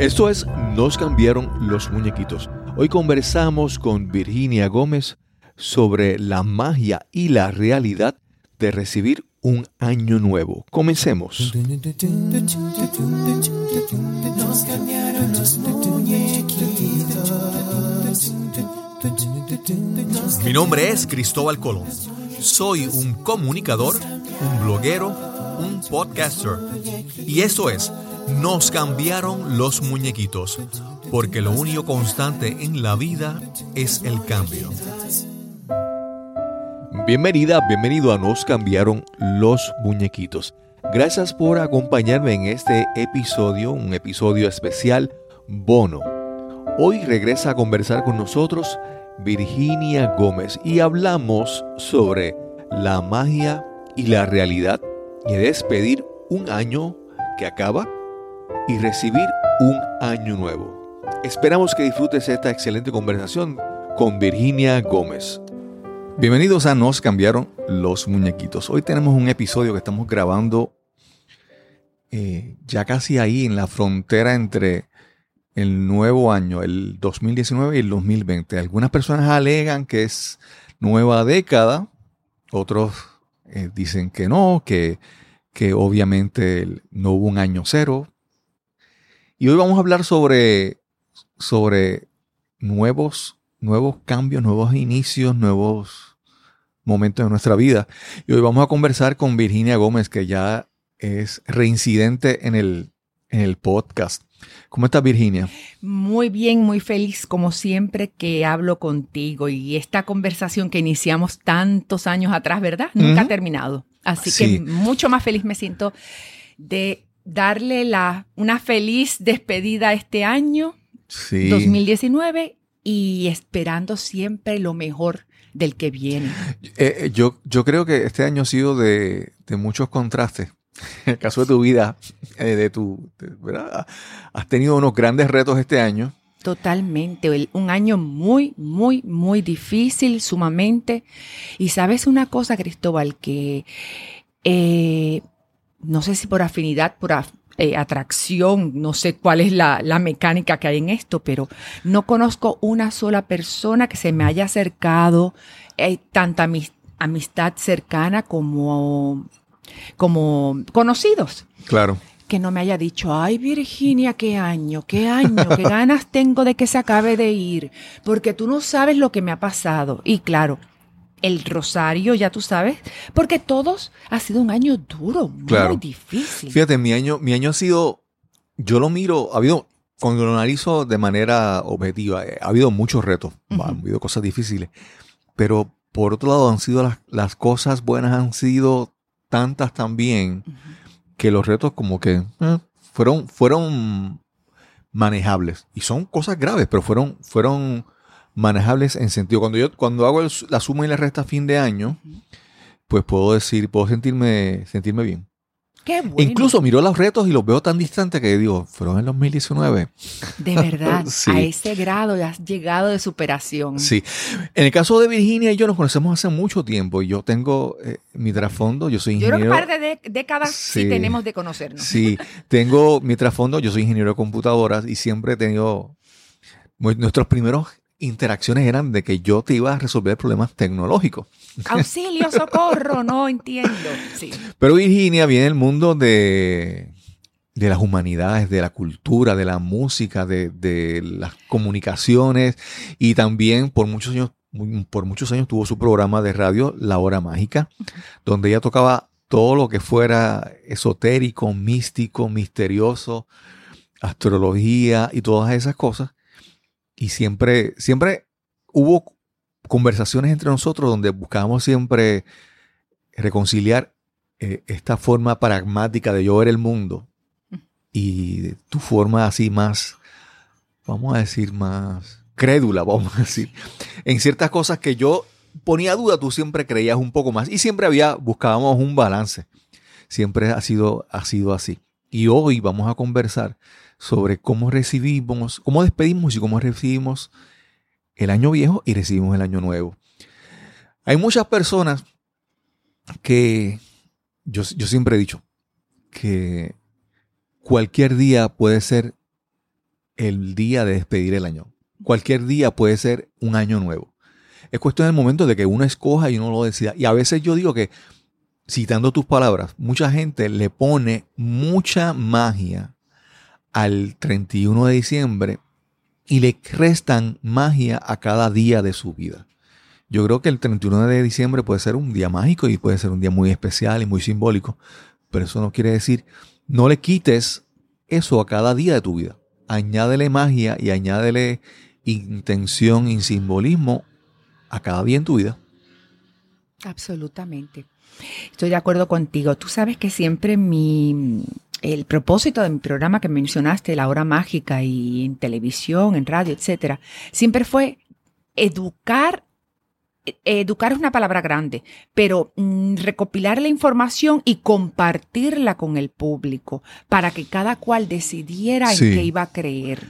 Esto es Nos cambiaron los muñequitos. Hoy conversamos con Virginia Gómez sobre la magia y la realidad de recibir un año nuevo. Comencemos. Mi nombre es Cristóbal Colón. Soy un comunicador, un bloguero, un podcaster. Y eso es, nos cambiaron los muñequitos, porque lo único constante en la vida es el cambio. Bienvenida, bienvenido a Nos cambiaron los muñequitos. Gracias por acompañarme en este episodio, un episodio especial bono. Hoy regresa a conversar con nosotros Virginia Gómez y hablamos sobre la magia y la realidad y despedir un año que acaba y recibir un año nuevo. Esperamos que disfrutes esta excelente conversación con Virginia Gómez. Bienvenidos a Nos cambiaron los muñequitos. Hoy tenemos un episodio que estamos grabando eh, ya casi ahí en la frontera entre el nuevo año, el 2019 y el 2020. Algunas personas alegan que es nueva década, otros eh, dicen que no, que, que obviamente no hubo un año cero. Y hoy vamos a hablar sobre, sobre nuevos, nuevos cambios, nuevos inicios, nuevos momentos de nuestra vida. Y hoy vamos a conversar con Virginia Gómez, que ya es reincidente en el, en el podcast. ¿Cómo estás, Virginia? Muy bien, muy feliz como siempre que hablo contigo y esta conversación que iniciamos tantos años atrás, ¿verdad? Nunca ha terminado. Así que mucho más feliz me siento de darle la, una feliz despedida este año, 2019, y esperando siempre lo mejor del que viene. Eh, eh, yo, yo creo que este año ha sido de, de muchos contrastes en el caso de tu vida, eh, de tu, ¿verdad? Has tenido unos grandes retos este año. Totalmente, un año muy, muy, muy difícil, sumamente. Y sabes una cosa, Cristóbal, que eh, no sé si por afinidad, por eh, atracción, no sé cuál es la, la, mecánica que hay en esto, pero no conozco una sola persona que se me haya acercado, tanta amistad cercana como como conocidos. Claro. Que no me haya dicho, ay Virginia, qué año, qué año, qué ganas tengo de que se acabe de ir, porque tú no sabes lo que me ha pasado. Y claro, el rosario, ya tú sabes, porque todos ha sido un año duro, muy difícil. Fíjate, mi año, mi año ha sido, yo lo miro, ha habido, cuando lo analizo de manera objetiva, eh, ha habido muchos retos, ha habido cosas difíciles, pero por otro lado han sido las, las cosas buenas, han sido tantas también que los retos como que eh, fueron, fueron manejables. Y son cosas graves, pero fueron, fueron manejables en sentido. Cuando yo, cuando hago la suma y la resta a fin de año, pues puedo decir, puedo sentirme, sentirme bien. Incluso miro los retos y los veo tan distantes que digo, fueron en 2019. De verdad, a ese grado has llegado de superación. Sí. En el caso de Virginia y yo nos conocemos hace mucho tiempo y yo tengo eh, mi trasfondo, yo soy ingeniero. Yo creo que par de décadas sí, tenemos de conocernos. Sí, tengo mi trasfondo, yo soy ingeniero de computadoras y siempre he tenido nuestros primeros interacciones eran de que yo te iba a resolver problemas tecnológicos. Auxilio, socorro, no entiendo. Pero Virginia viene del mundo de, de las humanidades, de la cultura, de la música, de, las comunicaciones y también por muchos años por muchos años tuvo su programa de radio La Hora Mágica, donde ella tocaba todo lo que fuera esotérico, místico, misterioso, astrología y todas esas cosas. Y siempre, siempre hubo conversaciones entre nosotros donde buscábamos siempre reconciliar eh, esta forma pragmática de yo ver el mundo y tu forma así más, vamos a decir, más crédula, vamos a decir, en ciertas cosas que yo ponía duda, tú siempre creías un poco más y siempre había, buscábamos un balance. Siempre ha sido, ha sido así. Y hoy vamos a conversar sobre cómo recibimos, cómo despedimos y cómo recibimos el año viejo y recibimos el año nuevo. Hay muchas personas que yo, siempre he dicho que cualquier día puede ser el día de despedir el año. Cualquier día puede ser un año nuevo. Es cuestión del momento de que uno escoja y uno lo decida. Y a veces yo digo que, citando tus palabras, mucha gente le pone mucha magia al 31 de diciembre y le restan magia a cada día de su vida. Yo creo que el 31 de diciembre puede ser un día mágico y puede ser un día muy especial y muy simbólico, pero eso no quiere decir, no le quites eso a cada día de tu vida. Añádele magia y añádele intención y simbolismo a cada día en tu vida. Absolutamente. Estoy de acuerdo contigo. Tú sabes que siempre mi el propósito de mi programa que mencionaste, la hora mágica y en televisión, en radio, etcétera, siempre fue educar educar es una palabra grande, pero mm, recopilar la información y compartirla con el público para que cada cual decidiera en qué iba a creer.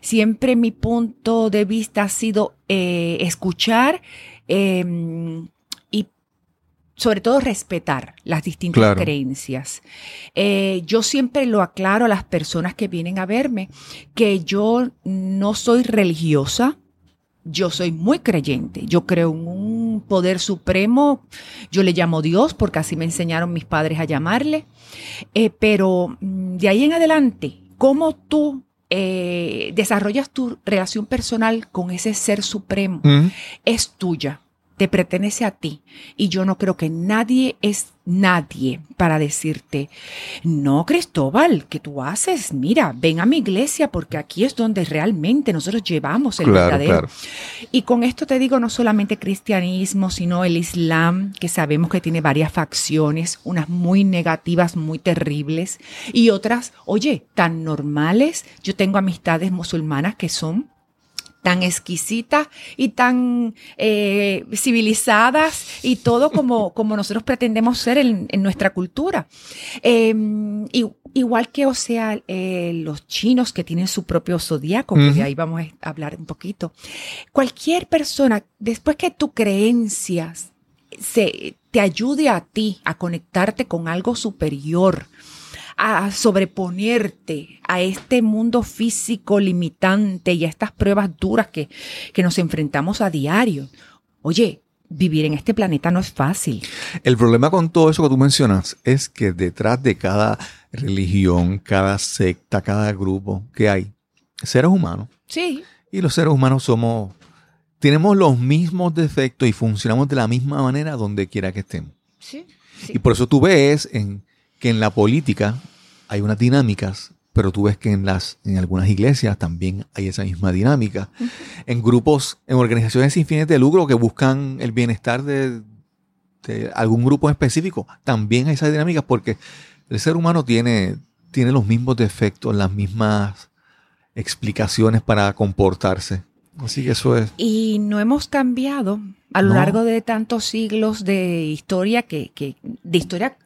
Siempre mi punto de vista ha sido eh, escuchar em, sobre todo respetar las distintas creencias. Eh, yo siempre lo aclaro a las personas que vienen a verme que yo no soy religiosa, yo soy muy creyente, yo creo en un poder supremo, yo le llamo Dios porque así me enseñaron mis padres a llamarle, eh, pero mm, de ahí en adelante, ¿cómo tú eh, desarrollas tu relación personal con ese ser supremo? Es tuya te pertenece a ti. Y yo no creo que nadie es nadie para decirte, no, Cristóbal, ¿qué tú haces? Mira, ven a mi iglesia porque aquí es donde realmente nosotros llevamos el verdadero. Y con esto te digo no solamente cristianismo, sino el islam, que sabemos que tiene varias facciones, unas muy negativas, muy terribles, y otras, oye, tan normales. Yo tengo amistades musulmanas que son tan exquisitas y tan eh, civilizadas y todo como, como nosotros pretendemos ser en, nuestra cultura. Em, igual que, o sea, eh, los chinos que tienen su propio zodiaco, que de ahí vamos a hablar un poquito. Cualquier persona, después que tu creencias se, te ayude a ti a conectarte con algo superior, a sobreponerte a este mundo físico limitante y a estas pruebas duras que, que nos enfrentamos a diario. Oye, vivir en este planeta no es fácil. El problema con todo eso que tú mencionas es que detrás de cada religión, cada secta, cada grupo que hay, seres humanos. Sí. Y los seres humanos somos, tenemos los mismos defectos y funcionamos de la misma manera donde quiera que estemos. Sí. Y por eso tú ves en que en la política hay unas dinámicas, pero tú ves que en, las, en algunas iglesias también hay esa misma dinámica. En grupos, en organizaciones sin fines de lucro que buscan el bienestar de, algún grupo específico, también hay esas dinámicas porque el ser humano tiene, tiene los mismos defectos, las mismas explicaciones para comportarse. Así que eso es. Y no hemos cambiado a lo largo de tantos siglos de historia que, que de historia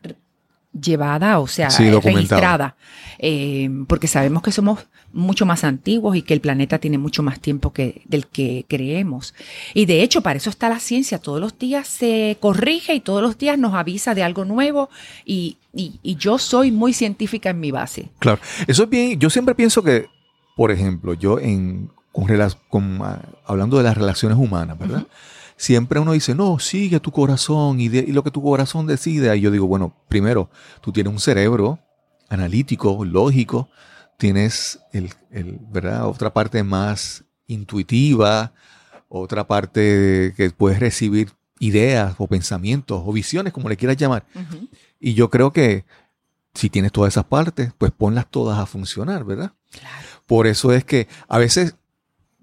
llevada, o sea, registrada, eh, porque sabemos que somos mucho más antiguos y que el planeta tiene mucho más tiempo que del que creemos. Y de hecho, para eso está la ciencia. Todos los días se corrige y todos los días nos avisa de algo nuevo y, yo soy muy científica en mi base. Claro, eso es bien. Yo siempre pienso que, por ejemplo, yo en con, ah, hablando de las relaciones humanas, ¿verdad? Siempre uno dice, no, sigue tu corazón y, lo que tu corazón decide. Y yo digo, bueno, primero, tú tienes un cerebro analítico, lógico, tienes el, ¿verdad? otra parte más intuitiva, otra parte que puedes recibir ideas o pensamientos o visiones, como le quieras llamar. Y yo creo que si tienes todas esas partes, pues ponlas todas a funcionar, ¿verdad? Por eso es que a veces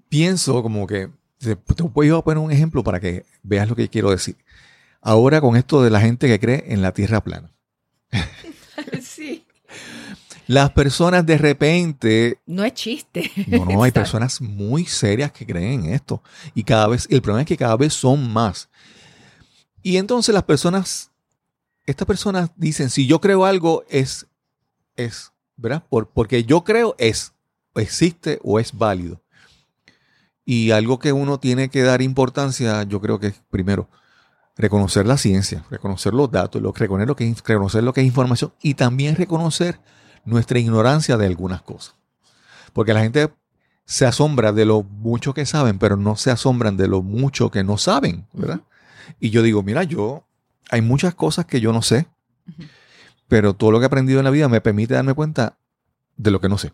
pienso como que te, voy a poner un ejemplo para que veas lo que quiero decir. Ahora con esto de la gente que cree en la Tierra plana. sí. Las personas de repente... No es chiste. No, no, hay personas muy serias que creen en esto. Y cada vez, el problema es que cada vez son más. Y entonces las personas, estas personas dicen, si yo creo algo, es, es, ¿verdad? Por, porque yo creo es, existe o es válido. Y algo que uno tiene que dar importancia, yo creo que es primero reconocer la ciencia, reconocer los datos, reconocer, lo que, reconocer lo que es información y también reconocer nuestra ignorancia de algunas cosas. Porque la gente se asombra de lo mucho que saben, pero no se asombran de lo mucho que no saben, ¿verdad? Y yo digo, mira, yo, hay muchas cosas que yo no sé, pero todo lo que he aprendido en la vida me permite darme cuenta de lo que no sé.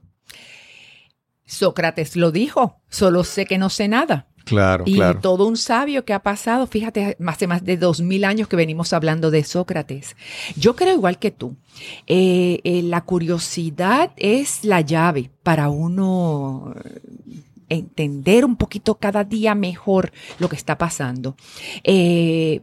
Sócrates lo dijo, solo sé que no sé nada. Claro, Y claro. todo un sabio que ha pasado, fíjate, hace más de dos mil años que venimos hablando de Sócrates. Yo creo igual que tú. Eh, eh, la curiosidad es la llave para uno eh, entender un poquito cada día mejor lo que está pasando. Eh,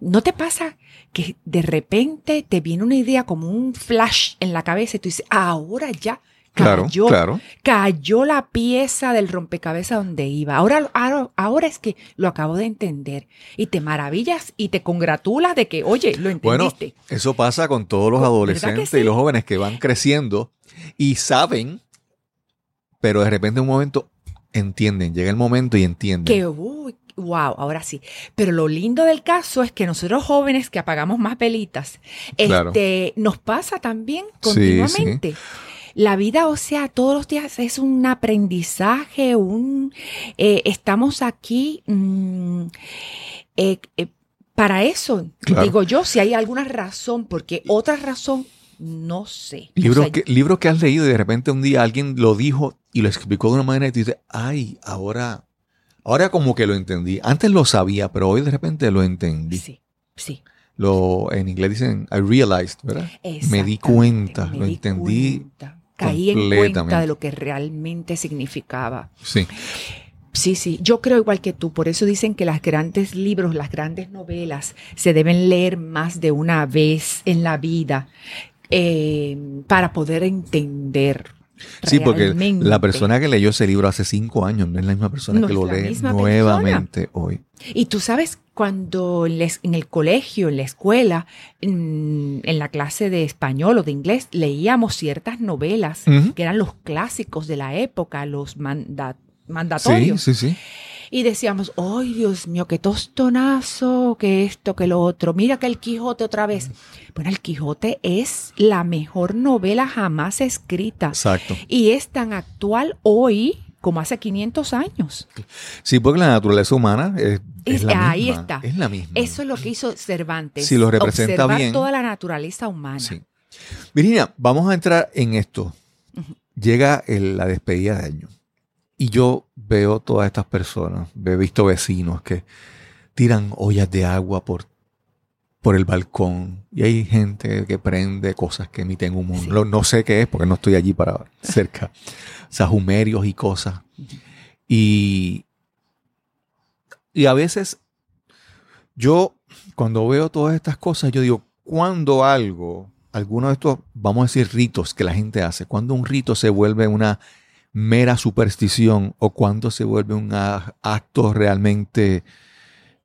¿No te pasa que de repente te viene una idea como un flash en la cabeza y tú dices, ahora ya cayó, claro. cayó la pieza del rompecabezas donde iba. Ahora, ahora, ahora es que lo acabo de entender. Y te maravillas y te congratulas de que, oye, lo Bueno, entendiste. eso pasa con todos los ¿Verdad que adolescentes sí? y los jóvenes que van creciendo y saben, pero de repente en un momento entienden, llega el momento y entienden. que, uy, wow, ahora sí. Pero lo lindo del caso es que nosotros jóvenes que apagamos más velitas, Claro. este, nos pasa también Sí, continuamente. La vida, o sea, todos los días es un aprendizaje, un eh, estamos aquí mm, eh, eh, para eso. Claro. Digo yo, si hay alguna razón, porque otra razón no sé. O Libros sea, que, libros que has leído y de repente un día alguien lo dijo y lo explicó de una manera y tú dices, ay, ahora, ahora como que lo entendí. Antes lo sabía, pero hoy de repente lo entendí. sí, sí. Lo, en inglés dicen, I realized, ¿verdad? Me di cuenta, me lo di entendí cuenta. Caí en cuenta de lo que realmente significaba. Sí, Sí, sí, yo creo igual que tú. Por eso dicen que los grandes libros, las grandes novelas se deben leer más de una vez en la vida eh, para poder entender. Sí, porque la persona que leyó ese libro hace cinco años no es la misma persona No que lo lee nuevamente hoy. Y tú sabes, cuando les- en el colegio, en la escuela, en, en la clase de español o de inglés, leíamos ciertas novelas que eran los clásicos de la época, los manda- Sí, mandatorios. sí, sí. Y decíamos, ¡ay, Dios mío, qué tostonazo, que esto, que lo otro! Mira que el Quijote otra vez. Bueno, el Quijote es la mejor novela jamás escrita. Exacto. Y es tan actual hoy como hace 500 años. Sí, porque la naturaleza humana es, la ahí misma. está. Es la misma. Eso es lo que hizo Cervantes. Si lo representa observar bien. toda la naturaleza humana. Sí. Virginia, vamos a entrar en esto. Llega el- la despedida de año. Y yo veo todas estas personas, he visto vecinos que tiran ollas de agua por, por el balcón. Y hay gente que prende cosas que emiten humo. Sí. No, no sé qué es porque no estoy allí para cerca. Sahumerios y cosas. Y, y a veces yo, cuando veo todas estas cosas, yo digo, cuando algo, alguno de estos, vamos a decir, ritos que la gente hace, cuando un rito se vuelve una mera superstición o cuando se vuelve un acto realmente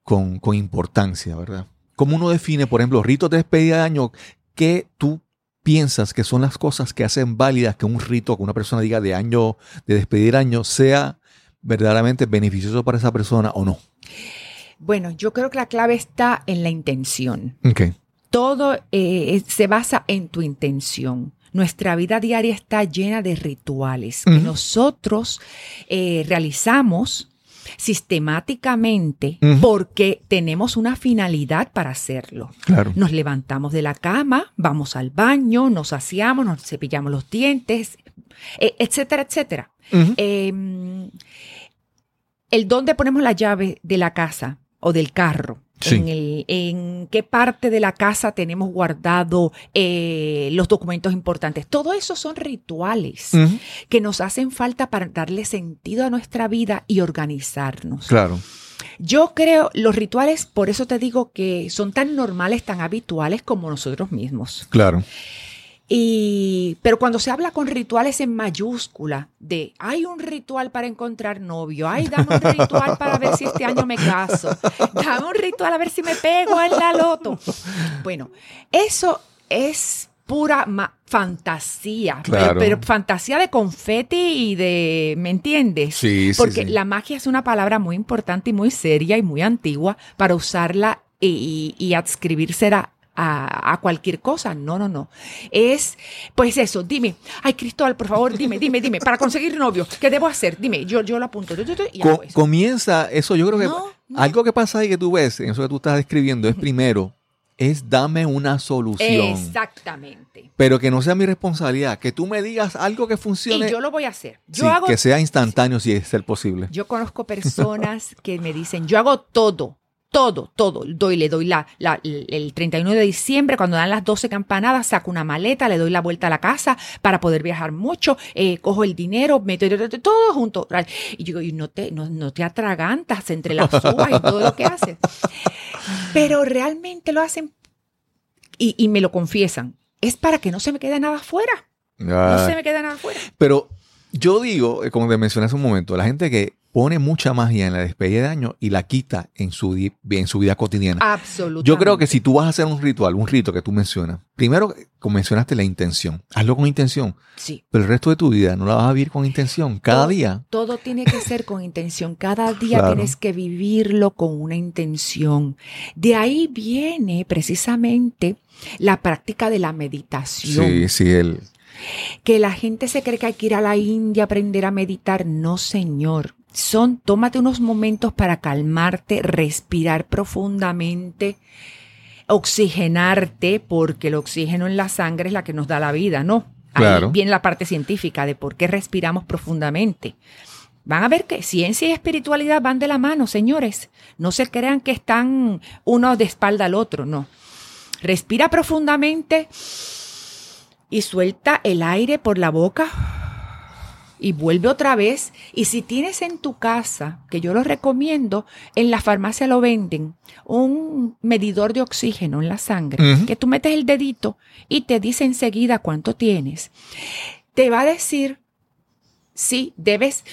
con, con importancia, ¿verdad? ¿Cómo uno define, por ejemplo, ritos de despedida de año? ¿Qué tú piensas que son las cosas que hacen válidas que un rito, que una persona diga de año, de despedir año, sea verdaderamente beneficioso para esa persona o no? Bueno, yo creo que la clave está en la intención. Ok. Todo eh, se basa en tu intención. Nuestra vida diaria está llena de rituales que nosotros eh, realizamos sistemáticamente porque tenemos una finalidad para hacerlo. Claro. Nos levantamos de la cama, vamos al baño, nos aseamos, nos cepillamos los dientes, eh, etcétera, etcétera. Eh, el dónde ponemos la llave de la casa o del carro. Sí. En, el- en qué parte de la casa tenemos guardado eh, los documentos importantes. Todo eso son rituales que nos hacen falta para darle sentido a nuestra vida y organizarnos. Claro. Yo creo, los rituales, por eso te digo que son tan normales, tan habituales como nosotros mismos. Claro. Y, pero cuando se habla con rituales en mayúscula, de hay un ritual para encontrar novio, ay, dame un ritual para ver si este año me caso, dame un ritual a ver si me pego en la loto. Bueno, eso es pura fantasía, pero- Claro. pero, fantasía de confeti y de, ¿me entiendes? Sí, sí, Porque sí. la magia es una palabra muy importante y muy seria y muy antigua para usarla y, y adscribírsela a, cualquier cosa. No, no, no. Es, pues eso, dime, ay Cristóbal, por favor, dime, dime, dime, para conseguir novio, ¿qué debo hacer? Dime, yo, yo lo apunto. Comienza eso, yo creo que algo que pasa ahí que tú ves, en eso que tú estás describiendo, es primero, es dame una solución. Exactamente. Pero que no sea mi responsabilidad, que tú me digas algo que funcione. Y yo lo voy a hacer. Yo que sea instantáneo si es ser posible. Yo conozco personas que me dicen, yo hago todo, todo, todo. Doy, le doy la, el 31 de diciembre, cuando dan las 12 campanadas, saco una maleta, le doy la vuelta a la casa para poder viajar mucho, eh, cojo el dinero, meto todo junto. Y yo digo, no te, no, te atragantas entre las uvas y todo lo que haces. Pero realmente lo hacen y, y, me lo confiesan. Es para que no se me quede nada afuera. no ah. se me quede nada afuera. Pero yo digo, eh, como te mencioné hace un momento, la gente que pone mucha magia en la despedida de año y la quita en su, en su vida cotidiana. Absolutamente. Yo creo que si tú vas a hacer un ritual, un rito que tú mencionas, primero mencionaste la intención. Hazlo con intención. Sí. Pero el resto de tu vida no la vas a vivir con intención. Cada día. Todo tiene que ser con intención. Cada día tienes que vivirlo con una intención. De ahí viene precisamente la práctica de la meditación. Sí, sí, el... Que la gente se cree que hay que ir a la India a aprender a meditar. No, señor son, tómate unos momentos para calmarte, respirar profundamente, oxigenarte, porque el oxígeno en la sangre es la que nos da la vida, ¿no? Ahí viene la parte científica de por qué respiramos profundamente. Van a ver que ciencia y espiritualidad van de la mano, señores. No se crean que están uno de espalda al otro, no. Respira profundamente y suelta el aire por la boca y vuelve otra vez. Y si tienes en tu casa, que yo lo recomiendo, en la farmacia lo venden, un medidor de oxígeno en la sangre, que tú metes el dedito y te dice enseguida cuánto tienes. Te va a decir si debes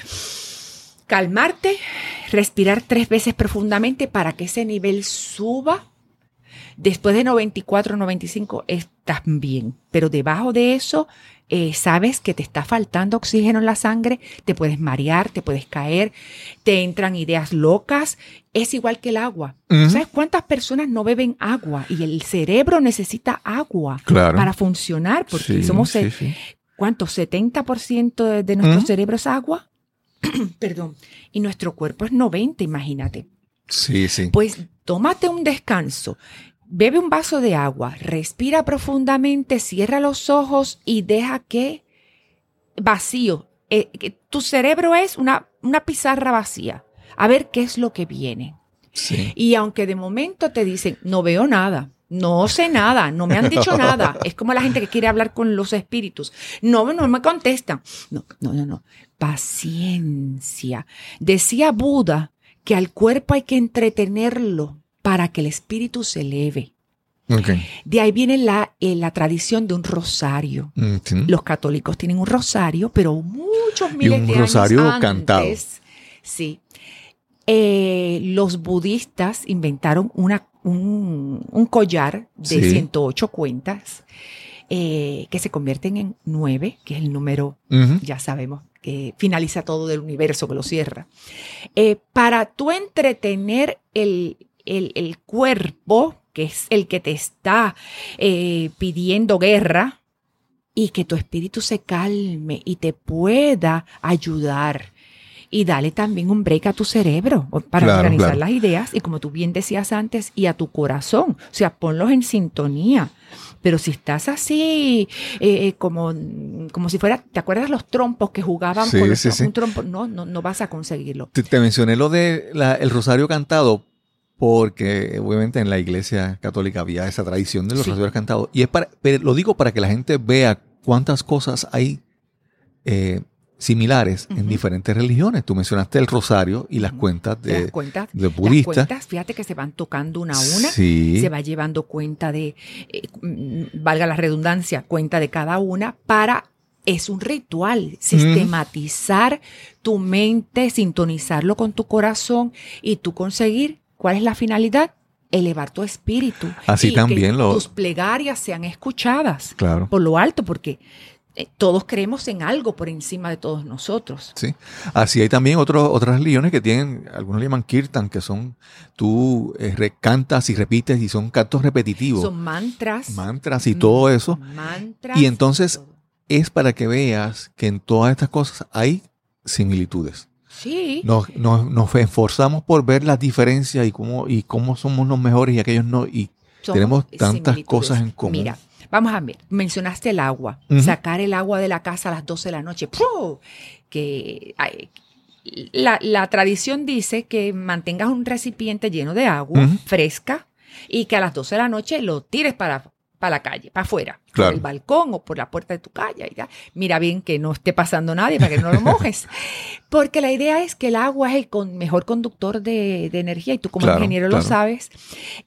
calmarte, respirar tres veces profundamente para que ese nivel suba. Después de 94, 95 estás bien, pero debajo de eso eh, sabes que te está faltando oxígeno en la sangre, te puedes marear, te puedes caer, te entran ideas locas. Es igual que el agua. ¿Sabes cuántas personas no beben agua? Y el cerebro necesita agua para funcionar, porque somos, ¿cuánto? 70% de, de nuestro cerebro es agua. Perdón. Y nuestro cuerpo es 90, imagínate. Sí, sí. Pues tómate un descanso bebe un vaso de agua, respira profundamente, cierra los ojos y deja que vacío. Eh, tu cerebro es una, una pizarra vacía. A ver qué es lo que viene. Y aunque de momento te dicen, no veo nada, no sé nada, no me han dicho nada. Es como la gente que quiere hablar con los espíritus. No, no me contestan. No, no, no, no. Paciencia. Decía Buda que al cuerpo hay que entretenerlo para que el espíritu se eleve. De ahí viene la, eh, la, tradición de un rosario. Mm, Los católicos tienen un rosario, pero muchos miles y un rosario cantado. Sí. Eh, los budistas inventaron una, un, collar de 108 cuentas eh, que se convierten en nueve, que es el número, ya sabemos, que finaliza todo del universo, que lo cierra. para tú entretener el, el, cuerpo, que es el que te está eh, pidiendo guerra, y que tu espíritu se calme y te pueda ayudar. Y dale también un break a tu cerebro para organizar las ideas y como tú bien decías antes, y a tu corazón. O sea, ponlos en sintonía. Pero si estás así, eh, eh, como, como si fuera, ¿te acuerdas los trompos que jugaban con un trompo? No, no, no vas a conseguirlo. Te, mencioné lo de el rosario cantado porque obviamente en la iglesia católica había esa tradición de los rosarios cantados. Y es para, pero lo digo para que la gente vea cuántas cosas hay eh, similares en diferentes religiones. Tú mencionaste el rosario y las cuentas de, las cuentas, de budistas. Las cuentas, fíjate que se van tocando una a una, se va llevando cuenta de, eh, mm, valga la redundancia, cuenta de cada una para es un ritual, sistematizar tu mente, sintonizarlo con tu corazón y tú conseguir ¿Cuál es la finalidad? Elevar tu espíritu. Así también que tus plegarias sean escuchadas claro. por lo alto, porque eh, todos creemos en algo por encima de todos nosotros. Sí. Así hay también otros, otras religiones que tienen, algunos le llaman kirtan, que son, tú eh, recantas y repites y son cantos repetitivos. Son mantras. Mantras y todo eso. Mantras. Y entonces es para que veas que en todas estas cosas hay similitudes. Sí. Nos, nos, nos esforzamos por ver las diferencias y cómo, y cómo somos los mejores y aquellos no. Y Somos tenemos tantas cosas en común. Mira, vamos a ver. Mencionaste el agua. Sacar el agua de la casa a las 12 de la noche. ¡Pum! Que ay, la, la tradición dice que mantengas un recipiente lleno de agua fresca y que a las 12 de la noche lo tires para, para la calle, para afuera, Claro. por el balcón o por la puerta de tu calle. y ya. Mira bien que no esté pasando nadie para que no lo mojes. Porque la idea es que el agua es el con- mejor conductor de, de energía y tú como Claro, ingeniero lo sabes.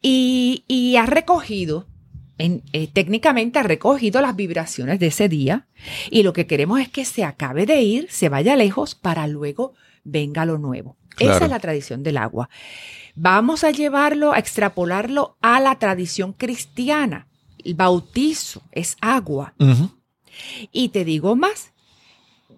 Y, y has recogido, en- eh, técnicamente has recogido las vibraciones de ese día y lo que queremos es que se acabe de ir, se vaya lejos para luego venga lo nuevo. Esa es la tradición del agua. Vamos a llevarlo, a extrapolarlo a la tradición cristiana. El bautizo es agua. Y te digo más,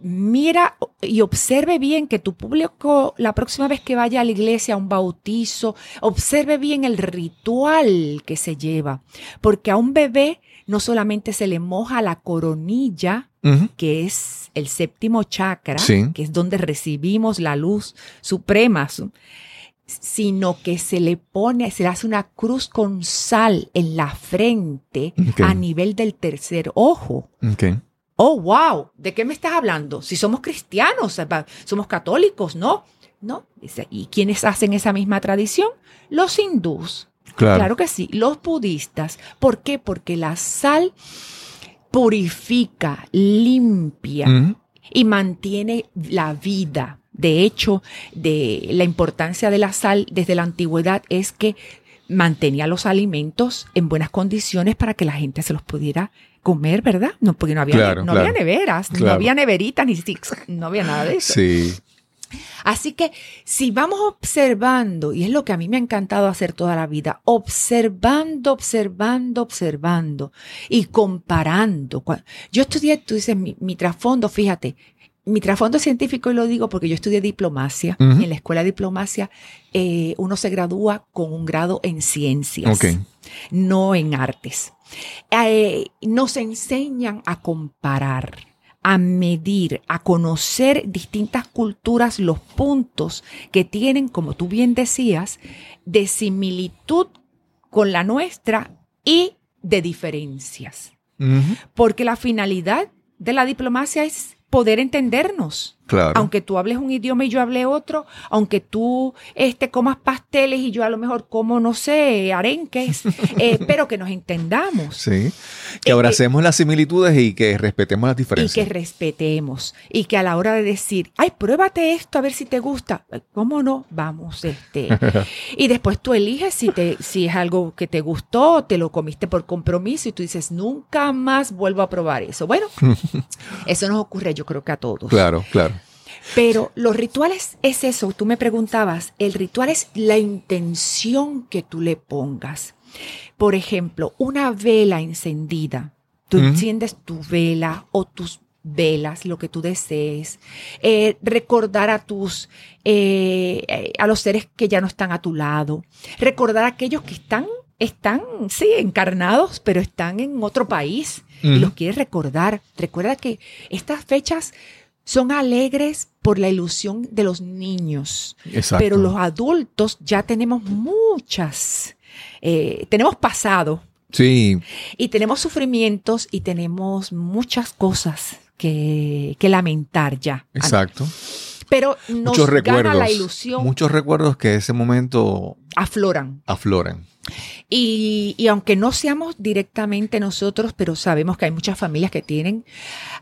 mira y observe bien que tu público, la próxima vez que vaya a la iglesia a un bautizo, observe bien el ritual que se lleva. Porque a un bebé no solamente se le moja la coronilla, que es el séptimo chakra, Sí. que es donde recibimos la luz suprema, su- sino que se le pone, se le hace una cruz con sal en la frente a nivel del tercer ojo. Oh, wow, ¿de qué me estás hablando? Si somos cristianos, somos católicos, ¿no? No. ¿Y quiénes hacen esa misma tradición? Los hindús. Claro. Claro que sí, los budistas. ¿Por qué? Porque la sal purifica, limpia y mantiene la vida. De hecho, de la importancia de la sal desde la antigüedad es que mantenía los alimentos en buenas condiciones para que la gente se los pudiera comer, ¿verdad? No, porque no había, Claro, no claro. había neveras, no había neveritas, ni no había nada de eso. Sí. Así que si vamos observando, y es lo que a mí me ha encantado hacer toda la vida, observando, observando, observando y comparando. Yo estudié, tú dices, mi, mi trasfondo, fíjate, mi trasfondo científico, y lo digo porque yo estudié diplomacia. En la escuela de diplomacia, eh, uno se gradúa con un grado en ciencias, no en artes. Eh, nos enseñan a comparar, a medir, a conocer distintas culturas, los puntos que tienen, como tú bien decías, de similitud con la nuestra y de diferencias. Porque la finalidad de la diplomacia es poder entendernos. Claro. Aunque tú hables un idioma y yo hable otro, aunque tú este, comas pasteles y yo a lo mejor como, no sé, arenques, eh, pero que nos entendamos. Sí. Que abracemos las similitudes y que respetemos las Y diferencias. que respetemos. Y que a la hora de decir, ay, pruébate esto a ver si te gusta. ¿Cómo no? Vamos, este. y después tú eliges si, te, si es algo que te gustó, te lo comiste por compromiso y tú dices, nunca más vuelvo a probar eso. Bueno, eso nos ocurre yo creo que a todos. Claro, claro. Pero los rituales es eso, tú me preguntabas, el ritual es la intención que tú le pongas. Por ejemplo, una vela encendida. Tú enciendes tu vela o tus velas, lo que tú desees. Eh, recordar a tus, eh, eh, a los seres que ya no están a tu lado. Recordar a aquellos que están, están, sí, encarnados, pero están en otro país y los quieres recordar. Recuerda que estas fechas son alegres por la ilusión de los niños, Exacto. pero los adultos ya tenemos muchas, eh, tenemos pasado Sí, y tenemos sufrimientos y tenemos muchas cosas que, que lamentar ya. exacto. Pero nos muchos gana recuerdos. la ilusión, Muchos recuerdos que ese momento afloran. afloran. Y, y aunque no seamos directamente nosotros, pero sabemos que hay muchas familias que tienen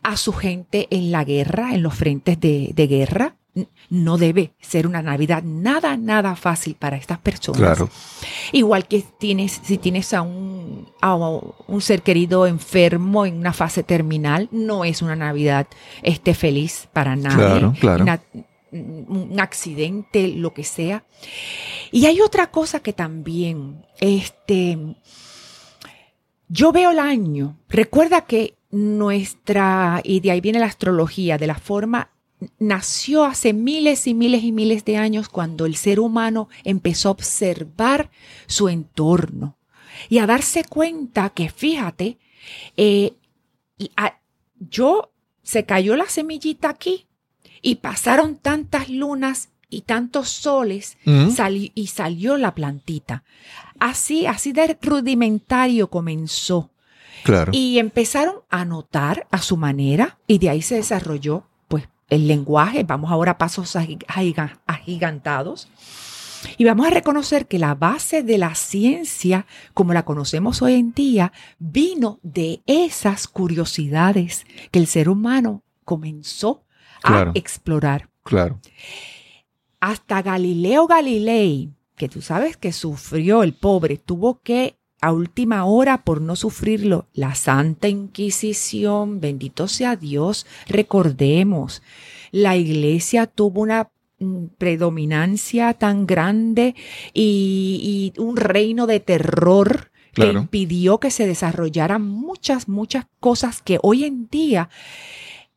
a su gente en la guerra, en los frentes de, de guerra. No debe ser una Navidad nada, nada fácil para estas personas. Claro. Igual que tienes, si tienes a un, a un ser querido enfermo en una fase terminal, no es una Navidad este, feliz para nadie. Claro, claro. Una- un accidente, lo que sea. Y hay otra cosa que también, este, yo veo el año. Recuerda que nuestra, y de ahí viene la astrología, de la forma, nació hace miles y miles y miles de años cuando el ser humano empezó a observar su entorno y a darse cuenta que, fíjate, eh, yo se cayó la semillita aquí y pasaron tantas lunas y tantos soles y salió la plantita. Así, así de rudimentario comenzó. Claro. Y empezaron a notar a su manera y de ahí se desarrolló pues el lenguaje. Vamos ahora a pasos agigantados. Y vamos a reconocer que la base de la ciencia, como la conocemos hoy en día, vino de esas curiosidades que el ser humano comenzó a explorar. Claro. Hasta Galileo Galilei, que tú sabes que sufrió el pobre, tuvo que a última hora por no sufrirlo, la Santa Inquisición, bendito sea Dios, recordemos, la iglesia tuvo una mm, predominancia tan grande y, un reino de terror que impidió que se desarrollaran muchas, muchas cosas que hoy en día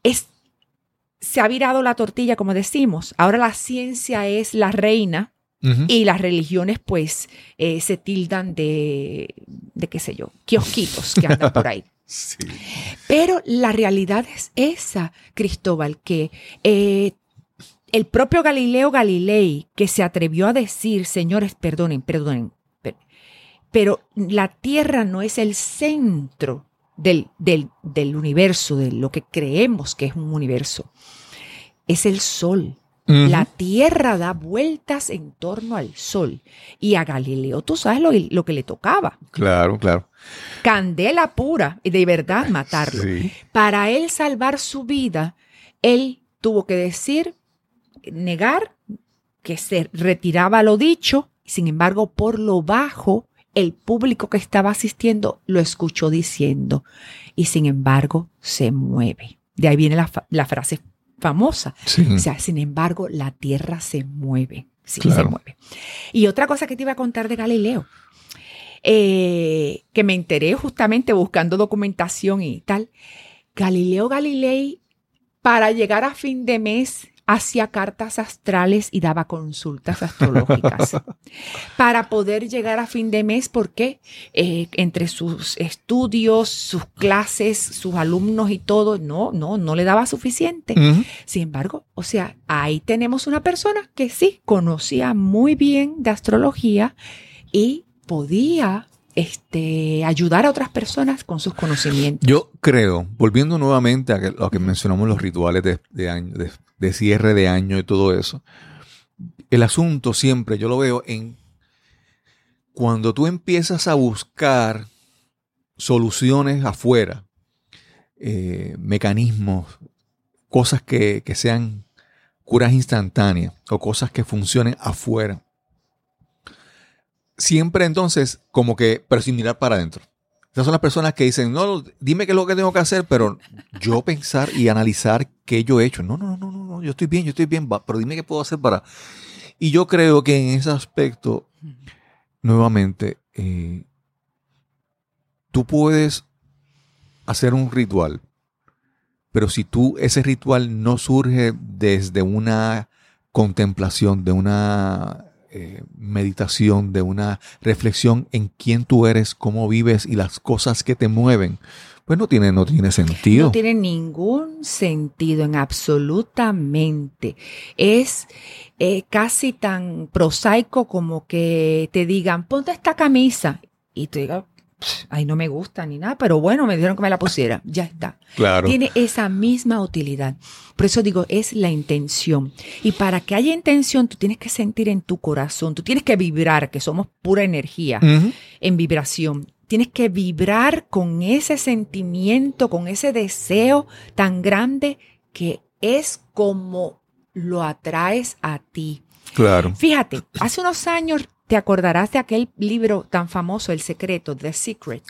es, se ha virado la tortilla, como decimos. Ahora la ciencia es la reina y las religiones, pues, eh, se tildan de, de, qué sé yo, kiosquitos que andan por ahí. Pero la realidad es esa, Cristóbal, que eh, el propio Galileo Galilei, que se atrevió a decir, señores, perdonen, perdonen, pero la Tierra no es el centro del, del, del universo, de lo que creemos que es un universo, es el Sol. La Tierra da vueltas en torno al Sol. Y a Galileo, tú sabes lo, que le tocaba. Claro, claro. Candela pura, y de verdad matarlo. Para él salvar su vida, él tuvo que decir, negar que se retiraba lo dicho. Sin embargo, por lo bajo, el público que estaba asistiendo lo escuchó diciendo. Y sin embargo, se mueve. De ahí viene la, la frase famosa. O sea, sin embargo, la Tierra se mueve. Sí, se mueve. Y otra cosa que te iba a contar de Galileo, eh, que me enteré justamente buscando documentación y tal. Galileo Galilei, para llegar a fin de mes, hacía cartas astrales y daba consultas astrológicas para poder llegar a fin de mes porque eh, entre sus estudios, sus clases, sus alumnos y todo, no, no, no le daba suficiente. Sin embargo, o sea, ahí tenemos una persona que sí conocía muy bien de astrología y podía este, ayudar a otras personas con sus conocimientos. Yo creo, volviendo nuevamente a lo que mencionamos los rituales de, de, de cierre de año y todo eso, el asunto siempre yo lo veo en cuando tú empiezas a buscar soluciones afuera, eh, mecanismos, cosas que, que sean curas instantáneas o cosas que funcionen afuera siempre entonces como que, pero sin mirar para adentro. Esas son las personas que dicen, no, dime qué es lo que tengo que hacer, pero yo pensar y analizar qué yo he hecho. No, no, no, no, no, yo estoy bien, yo estoy bien, pero dime qué puedo hacer para... Y yo creo que en ese aspecto, nuevamente, eh, tú puedes hacer un ritual, pero si tú, ese ritual no surge desde una contemplación, de una eh, meditación, de una reflexión en quién tú eres, cómo vives y las cosas que te mueven, pues no tiene, no tiene sentido. No tiene ningún sentido en absolutamente. Es eh, casi tan prosaico como que te digan, ponte esta camisa y te digas, ay, no me gusta ni nada, pero bueno, me dijeron que me la pusiera, ya está. Claro. Tiene esa misma utilidad. Por eso digo, es la intención. Y para que haya intención, tú tienes que sentir en tu corazón, tú tienes que vibrar, que somos pura energía en vibración. Tienes que vibrar con ese sentimiento, con ese deseo tan grande que es como lo atraes a ti. Claro. Fíjate, hace unos años te acordarás de aquel libro tan famoso, El Secreto, The Secret,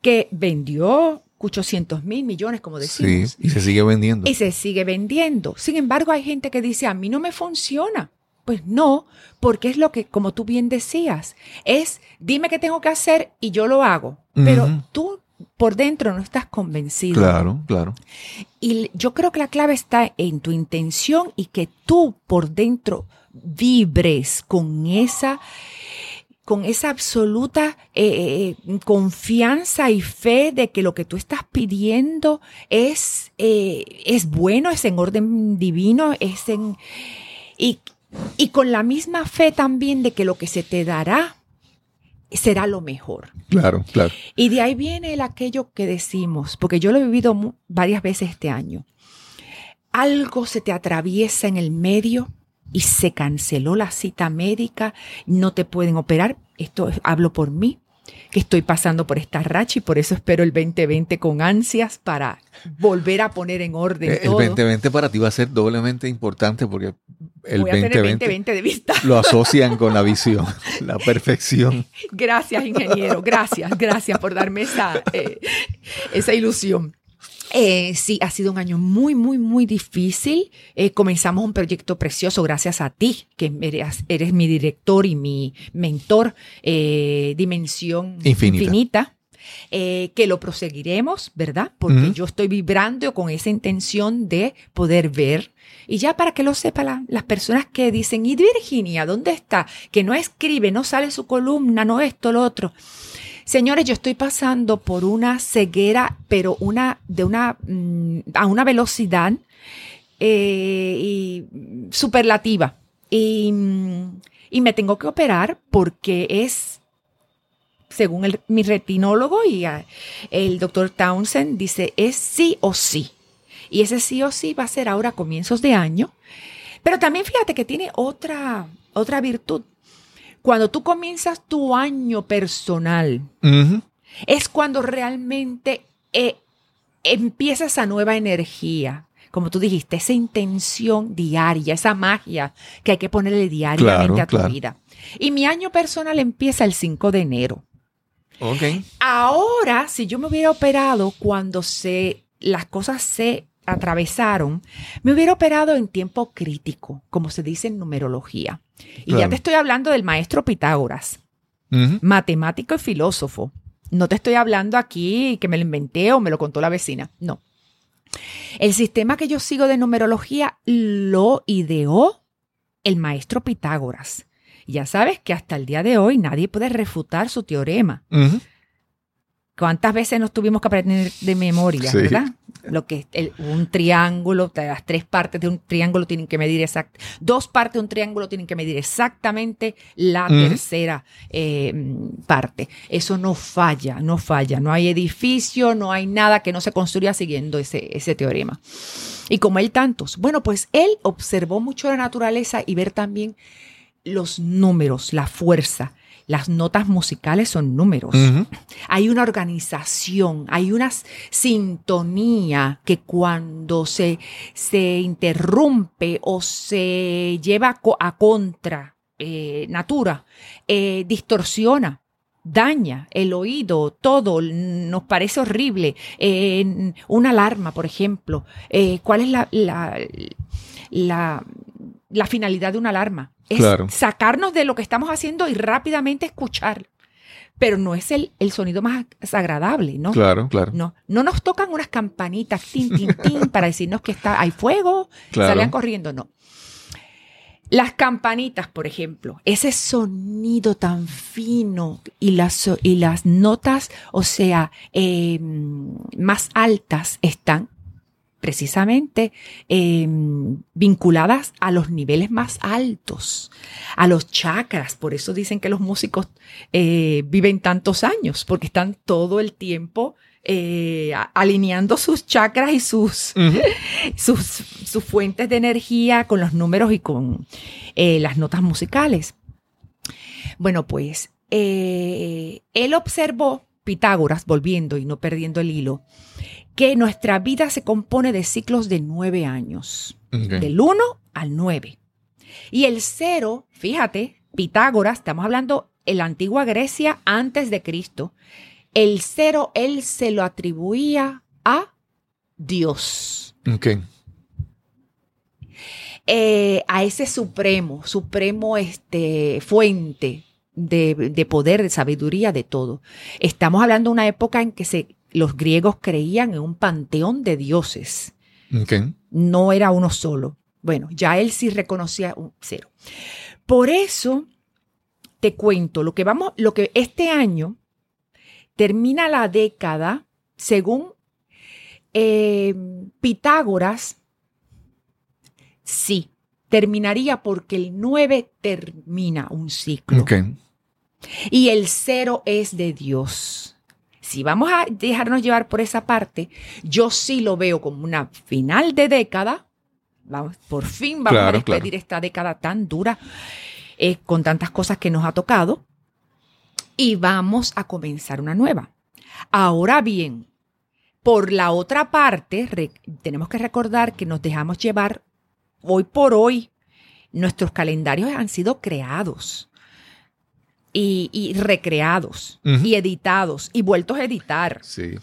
que vendió 800 mil millones, como decimos. Sí, y se sigue vendiendo. Y se sigue vendiendo. Sin embargo, hay gente que dice, a mí no me funciona. Pues no, porque es lo que, como tú bien decías, es dime qué tengo que hacer y yo lo hago. Pero tú por dentro no estás convencido. Claro, claro. Y yo creo que la clave está en tu intención y que tú por dentro vibres con esa con esa absoluta eh, eh, confianza y fe de que lo que tú estás pidiendo es, eh, es bueno, es en orden divino, es en... Y, y con la misma fe también de que lo que se te dará será lo mejor. Claro, claro. Y de ahí viene el aquello que decimos, porque yo lo he vivido varias veces este año. Algo se te atraviesa en el medio y se canceló la cita médica, no te pueden operar. Esto hablo por mí, que estoy pasando por esta racha y por eso espero el 2020 con ansias para volver a poner en orden eh, el, todo. El 2020 para ti va a ser doblemente importante porque el Voy 2020, de vista. lo asocian con la visión, la perfección. Gracias, ingeniero. Gracias, gracias por darme esa, eh, esa ilusión. Eh, sí, ha sido un año muy, muy, muy difícil. Eh, comenzamos un proyecto precioso gracias a ti, que eres, mi director y mi mentor, eh, Dimensión Infinita. que lo proseguiremos, ¿verdad? Porque yo estoy vibrando con esa intención de poder ver. Y ya para que lo sepan las personas que dicen, ¿y Virginia dónde está? Que no escribe, no sale su columna, no esto, lo otro. Señores, yo estoy pasando por una ceguera, pero una, de una, mm, a una velocidad eh, superlativa. Y, y, me tengo que operar porque es, según el, mi retinólogo y el doctor Townsend, dice, es sí o sí. Y ese sí o sí va a ser ahora comienzos de año. Pero también fíjate que tiene otra, otra virtud cuando tú comienzas tu año personal, es cuando realmente eh, empieza esa nueva energía. Como tú dijiste, esa intención diaria, esa magia que hay que ponerle diariamente a tu vida. Y mi año personal empieza el 5 de enero. Okay. Ahora, si yo me hubiera operado cuando se, las cosas se atravesaron, me hubiera operado en tiempo crítico, como se dice en numerología. Y ya te estoy hablando del maestro Pitágoras, matemático y filósofo. No te estoy hablando aquí que me lo inventé o me lo contó la vecina. No. El sistema que yo sigo de numerología lo ideó el maestro Pitágoras. Ya sabes que hasta el día de hoy nadie puede refutar su teorema. ¿Cuántas veces nos tuvimos que aprender de memoria, verdad? Lo que es un triángulo, las tres partes de un triángulo tienen que medir exact, dos partes de un triángulo tienen que medir exactamente la tercera eh, parte. Eso no falla, no falla. No hay edificio, no hay nada que no se construya siguiendo ese, ese teorema. Y como él tantos. Bueno, pues él observó mucho la naturaleza y ver también los números, la fuerza las notas musicales son números. Hay una organización, hay una sintonía que cuando se, se interrumpe o se lleva a contra eh, natura, eh, distorsiona daña el oído, todo, nos parece horrible. una alarma, por ejemplo. Eh, ¿Cuál es la, la, la finalidad de una alarma? Es sacarnos de lo que estamos haciendo y rápidamente escuchar. Pero no es el, el sonido más agradable, ¿no? Claro, claro. No, no nos tocan unas campanitas, tin, tin, tin, para decirnos que está, hay fuego, salían corriendo, no. Las campanitas, por ejemplo, ese sonido tan fino y las, y las notas, o sea, em, más altas están precisamente em, vinculadas a los niveles más altos, a los chakras. Por eso dicen que los músicos eh, viven tantos años, porque están todo el tiempo eh, alineando sus chakras y sus, sus, sus, fuentes de energía con los números y con eh, las notas musicales. Bueno, pues él observó, Pitágoras, volviendo y no perdiendo el hilo, que nuestra vida se compone de ciclos de nueve años, del 1 al 9. Y el cero, fíjate, Pitágoras, estamos hablando en la antigua Grecia antes de Cristo, el cero él se lo atribuía a Dios. Eh, a ese supremo, supremo este, fuente de, de, poder, de sabiduría, de todo. Estamos hablando de una época en que se los griegos creían en un panteón de dioses. No era uno solo. Bueno, ya él sí reconocía un cero. Por eso te cuento lo que vamos, lo que este año termina la década, según eh, Pitágoras, sí, terminaría porque el 9 termina un ciclo. Y el cero es de Dios. Si vamos a dejarnos llevar por esa parte, yo sí lo veo como una final de década. Vamos, por fin vamos Claro, a despedir esta década tan dura eh, con tantas cosas que nos ha tocado y vamos a comenzar una nueva. Ahora bien, por la otra parte, re- tenemos que recordar que nos dejamos llevar hoy por hoy. Nuestros calendarios han sido creados y, y recreados y editados y vueltos a editar. Sí.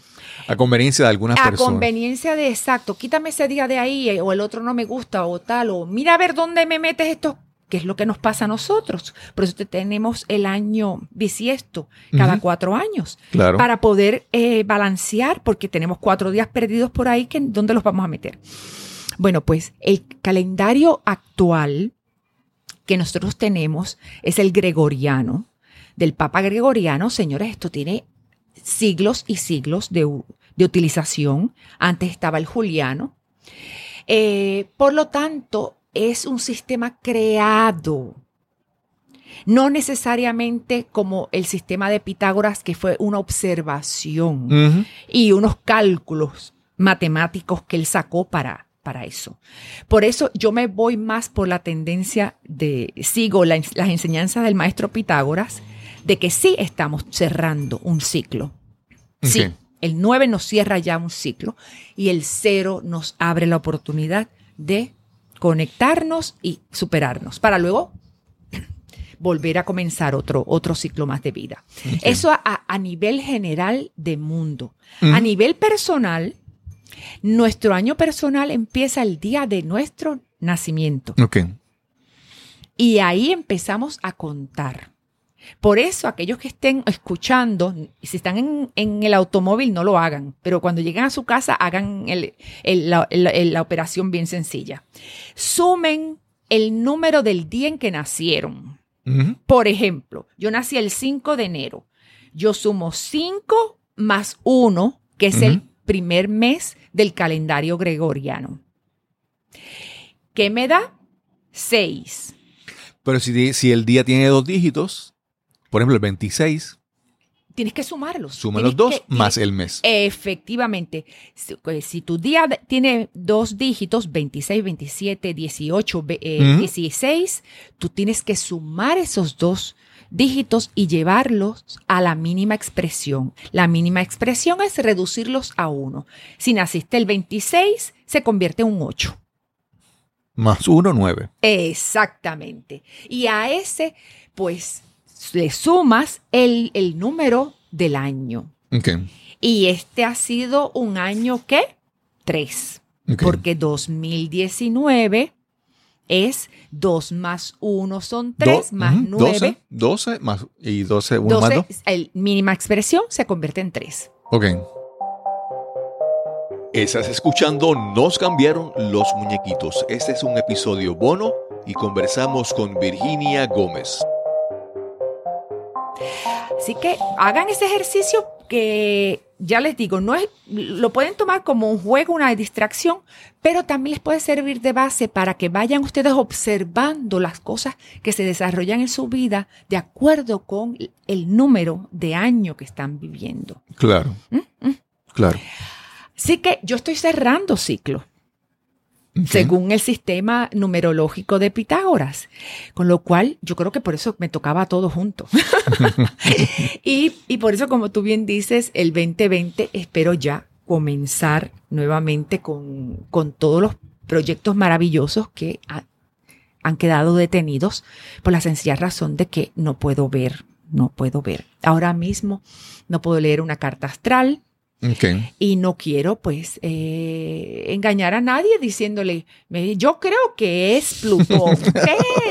A conveniencia de algunas A personas. conveniencia de exacto, quítame ese día de ahí eh, o el otro no me gusta o tal, o mira a ver dónde me metes esto, que es lo que nos pasa a nosotros. Por eso te- tenemos el año bisiesto cada cuatro años Claro. para poder eh, balancear, porque tenemos cuatro días perdidos por ahí, que, ¿dónde los vamos a meter? Bueno, pues el calendario actual que nosotros tenemos es el gregoriano, del Papa Gregoriano. Señores, esto tiene siglos y siglos de, de utilización. Antes estaba el juliano. Eh, por lo tanto, es un sistema creado. No necesariamente como el sistema de Pitágoras, que fue una observación y unos cálculos matemáticos que él sacó para, para eso. Por eso yo me voy más por la tendencia de, sigo la- las enseñanzas del maestro Pitágoras, de que sí estamos cerrando un ciclo. Sí, el 9 nos cierra ya un ciclo y el 0 nos abre la oportunidad de conectarnos y superarnos para luego volver a comenzar otro, otro ciclo más de vida. Eso a, a nivel general de mundo. A nivel personal, nuestro año personal empieza el día de nuestro nacimiento Ok. y ahí empezamos a contar. Por eso, aquellos que estén escuchando, si están en, en el automóvil, no lo hagan, pero cuando lleguen a su casa, hagan el- el- la, el- la operación bien sencilla. Sumen el número del día en que nacieron. Por ejemplo, yo nací el 5 de enero. Yo sumo 5 más 1, que es el primer mes del calendario gregoriano. ¿Qué me da? 6. Pero si el día tiene dos dígitos, por ejemplo el 26, Tienes que sumarlos. suma los dos que- más tienes- el mes. Efectivamente. Si, pues, si tu día tiene dos dígitos, 26, 27, 18, ve- eh, Ujú. 16, tú tienes que sumar esos dos dígitos y llevarlos a la mínima expresión. La mínima expresión es reducirlos a uno. Si naciste el 26, se convierte en un 8. Más uno, nueve. Exactamente. Y a ese, pues, le sumas el, el número del año. Ok. Y este ha sido un año que tres, ok. porque 2019 es 2 más 1 son 3 Do- más ujú, 9. 12, 12 más y 12, uno más 12, dos. el mínima expresión se convierte en 3. Ok. Estás escuchando Nos cambiaron los muñequitos. Este es un episodio bono y conversamos con Virginia Gómez. Así que hagan ese ejercicio que ya les digo, no es, lo pueden tomar como un juego, una distracción, pero también les puede servir de base para que vayan ustedes observando las cosas que se desarrollan en su vida de acuerdo con el número de año que están viviendo. Claro. ¿Mm? Claro. Así que yo estoy cerrando ciclo. Según el sistema numerológico de Pitágoras. Con lo cual, yo creo que por eso me tocaba todo junto. y, y por eso, como tú bien dices, el 2020 espero ya comenzar nuevamente con, con todos los proyectos maravillosos que ha- han quedado detenidos por la sencilla razón de que no puedo ver, no puedo ver. Ahora mismo no puedo leer una carta astral, Y no quiero pues eh, engañar a nadie diciéndole, me- yo creo que es Plutón,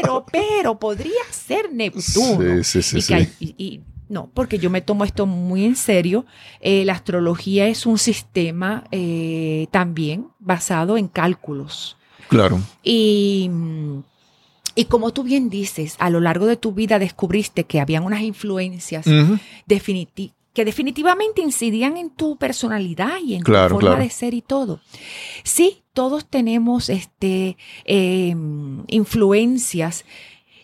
pero, pero podría ser Neptuno. Sí, sí, sí, y, hay- y- y No, porque yo me tomo esto muy en serio. Eh, la astrología es un sistema eh, también basado en cálculos. Claro. Y, y como tú bien dices, a lo largo de tu vida descubriste que habían unas influencias Ujú. definiti- que definitivamente incidían en tu personalidad y en Claro, tu forma claro. de ser y todo. Sí, todos tenemos este, eh, influencias.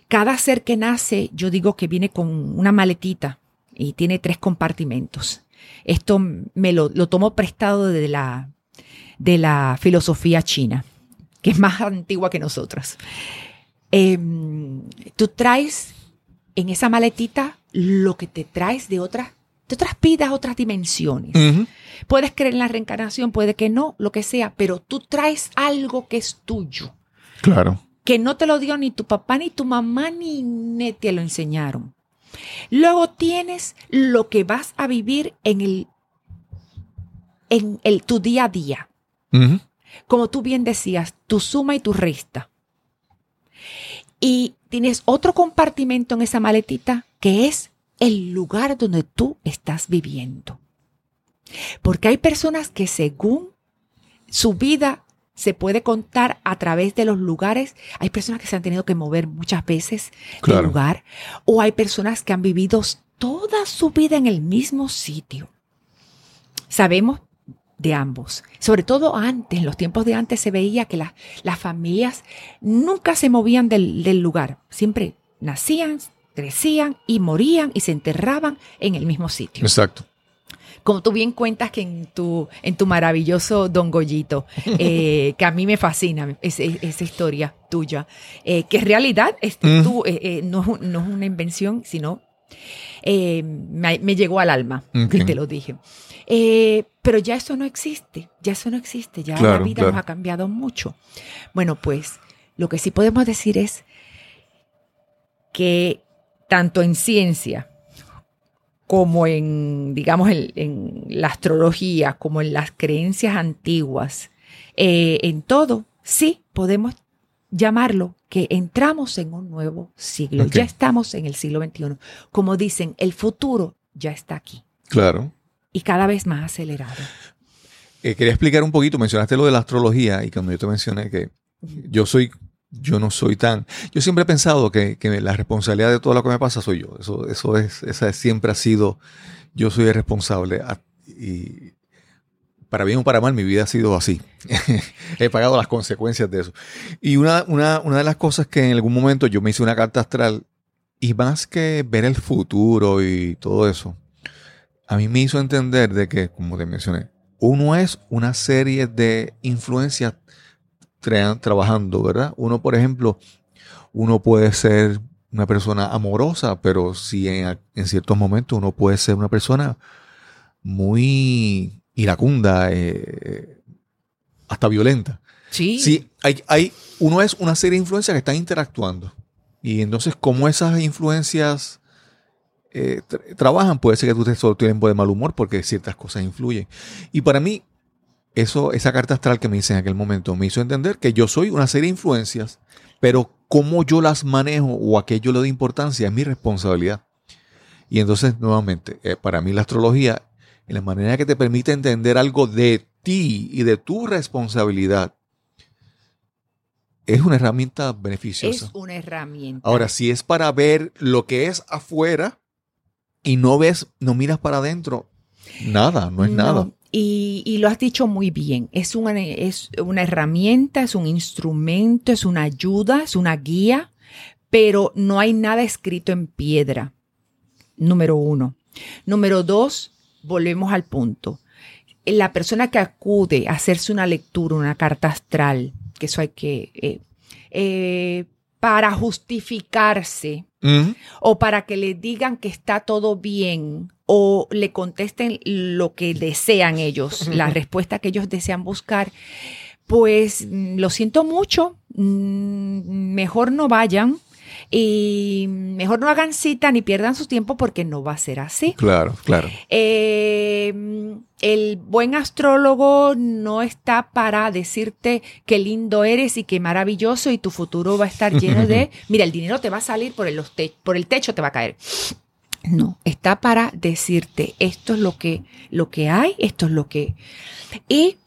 Cada ser que nace, yo digo que viene con una maletita y tiene tres compartimentos. Esto me lo, lo tomo prestado de la, de la filosofía china, que es más antigua que nosotras. Em, tú traes en esa maletita lo que te traes de otras, de otras vidas, otras dimensiones. Puedes creer en la reencarnación, puede que no, lo que sea, pero tú traes algo que es tuyo, Claro. que no te lo dio ni tu papá, ni tu mamá, ni, ni te lo enseñaron. Luego tienes lo que vas a vivir en el, en el, tu día a día. Como tú bien decías, tu suma y tu resta. Y tienes otro compartimento en esa maletita que es el lugar donde tú estás viviendo. Porque hay personas que según su vida se puede contar a través de los lugares, hay personas que se han tenido que mover muchas veces de Claro. lugar, o hay personas que han vivido toda su vida en el mismo sitio. Sabemos de ambos. Sobre todo antes, en los tiempos de antes se veía que las- las familias nunca se movían del, del lugar. Siempre nacían, crecían y morían y se enterraban en el mismo sitio. Exacto. Como tú bien cuentas que en tu, en tu maravilloso Don Goyito, eh, que a mí me fascina ese- esa historia tuya, eh, que en realidad este, Ujú. tú, eh, no, es no es una invención, sino me, me llegó al alma, y te lo dije. Pero ya eso no existe, ya eso no existe, ya la vida claro. nos ha cambiado mucho. Bueno, pues lo que sí podemos decir es que tanto en ciencia como en, digamos, en, en la astrología, como en las creencias antiguas, eh, en todo, sí podemos llamarlo que entramos en un nuevo siglo. Ya estamos en el siglo XXI. Como dicen, el futuro ya está aquí Claro. y cada vez más acelerado. Eh, quería explicar un poquito, mencionaste lo de la astrología y cuando yo te mencioné que yo soy, yo no soy tan, yo siempre he pensado que, que la responsabilidad de todo lo que me pasa soy yo. Eso, eso es, esa siempre ha sido, yo soy el responsable a- y para bien o para mal mi vida ha sido así. he pagado las consecuencias de eso. Y una, una, una de las cosas que en algún momento yo me hice una carta astral y más que ver el futuro y todo eso, a mí me hizo entender de que, como te mencioné, uno es una serie de influencias tra- trabajando, ¿verdad? Uno, por ejemplo, uno puede ser una persona amorosa, pero si en, en ciertos momentos uno puede ser una persona muy iracunda, eh, hasta violenta. Sí. Sí, hay, hay, uno es una serie de influencias que están interactuando. Y entonces, como esas influencias eh, tra- trabajan, puede ser que tú estés todo el tiempo de mal humor porque ciertas cosas influyen. Y para mí, eso, esa carta astral que me hice en aquel momento me hizo entender que yo soy una serie de influencias, pero cómo yo las manejo o a qué yo le doy importancia es mi responsabilidad. Y entonces, nuevamente, eh, para mí la astrología, en la manera que te permite entender algo de ti y de tu responsabilidad, es una herramienta beneficiosa. es una herramienta. Ahora, si es para ver lo que es afuera y no ves, no miras para adentro, nada, no es nada. Y, lo has dicho muy bien. Es una, es una herramienta, es un instrumento, es una ayuda, es una guía, pero no hay nada escrito en piedra. Número uno. Número dos, volvemos al punto. La persona que acude a hacerse una lectura, una carta astral, que eso hay que, eh, eh, para justificarse, O para que le digan que está todo bien o le contesten lo que desean ellos, la respuesta que ellos desean buscar, pues mm, lo siento mucho, mm, mejor no vayan y mejor no hagan cita ni pierdan su tiempo porque no va a ser así. Claro, claro. Eh, el buen astrólogo no está para decirte qué lindo eres y qué maravilloso y tu futuro va a estar lleno de, mira, el dinero te va a salir por el, por el techo, te va a caer. No, está para decirte esto es lo que, lo que hay, esto es lo que. Y,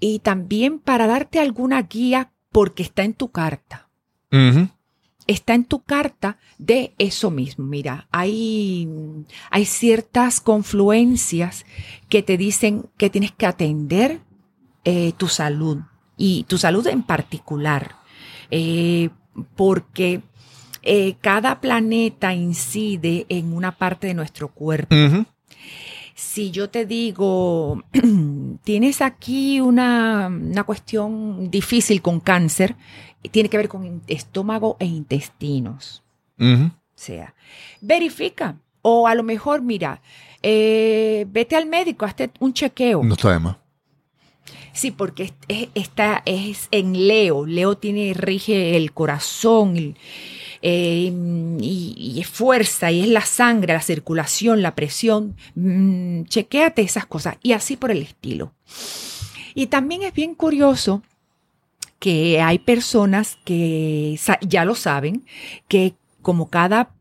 y también para darte alguna guía porque está en tu carta. Está en tu carta de eso mismo. Mira, hay, hay ciertas confluencias que te dicen que tienes que atender eh, tu salud y tu salud en particular. Eh, porque eh, cada planeta incide en una parte de nuestro cuerpo. Si yo te digo, tienes aquí una, cuestión difícil con cáncer, tiene que ver con estómago e intestinos. O sea, verifica. O a lo mejor, mira, eh, vete al médico, hazte un chequeo. No está de más. Sí, porque esta es en Leo. Leo tiene, rige el corazón eh, y, es fuerza y es la sangre, la circulación, la presión. Mm, chequéate esas cosas y así por el estilo. Y también es bien curioso que hay personas que ya lo saben, que como cada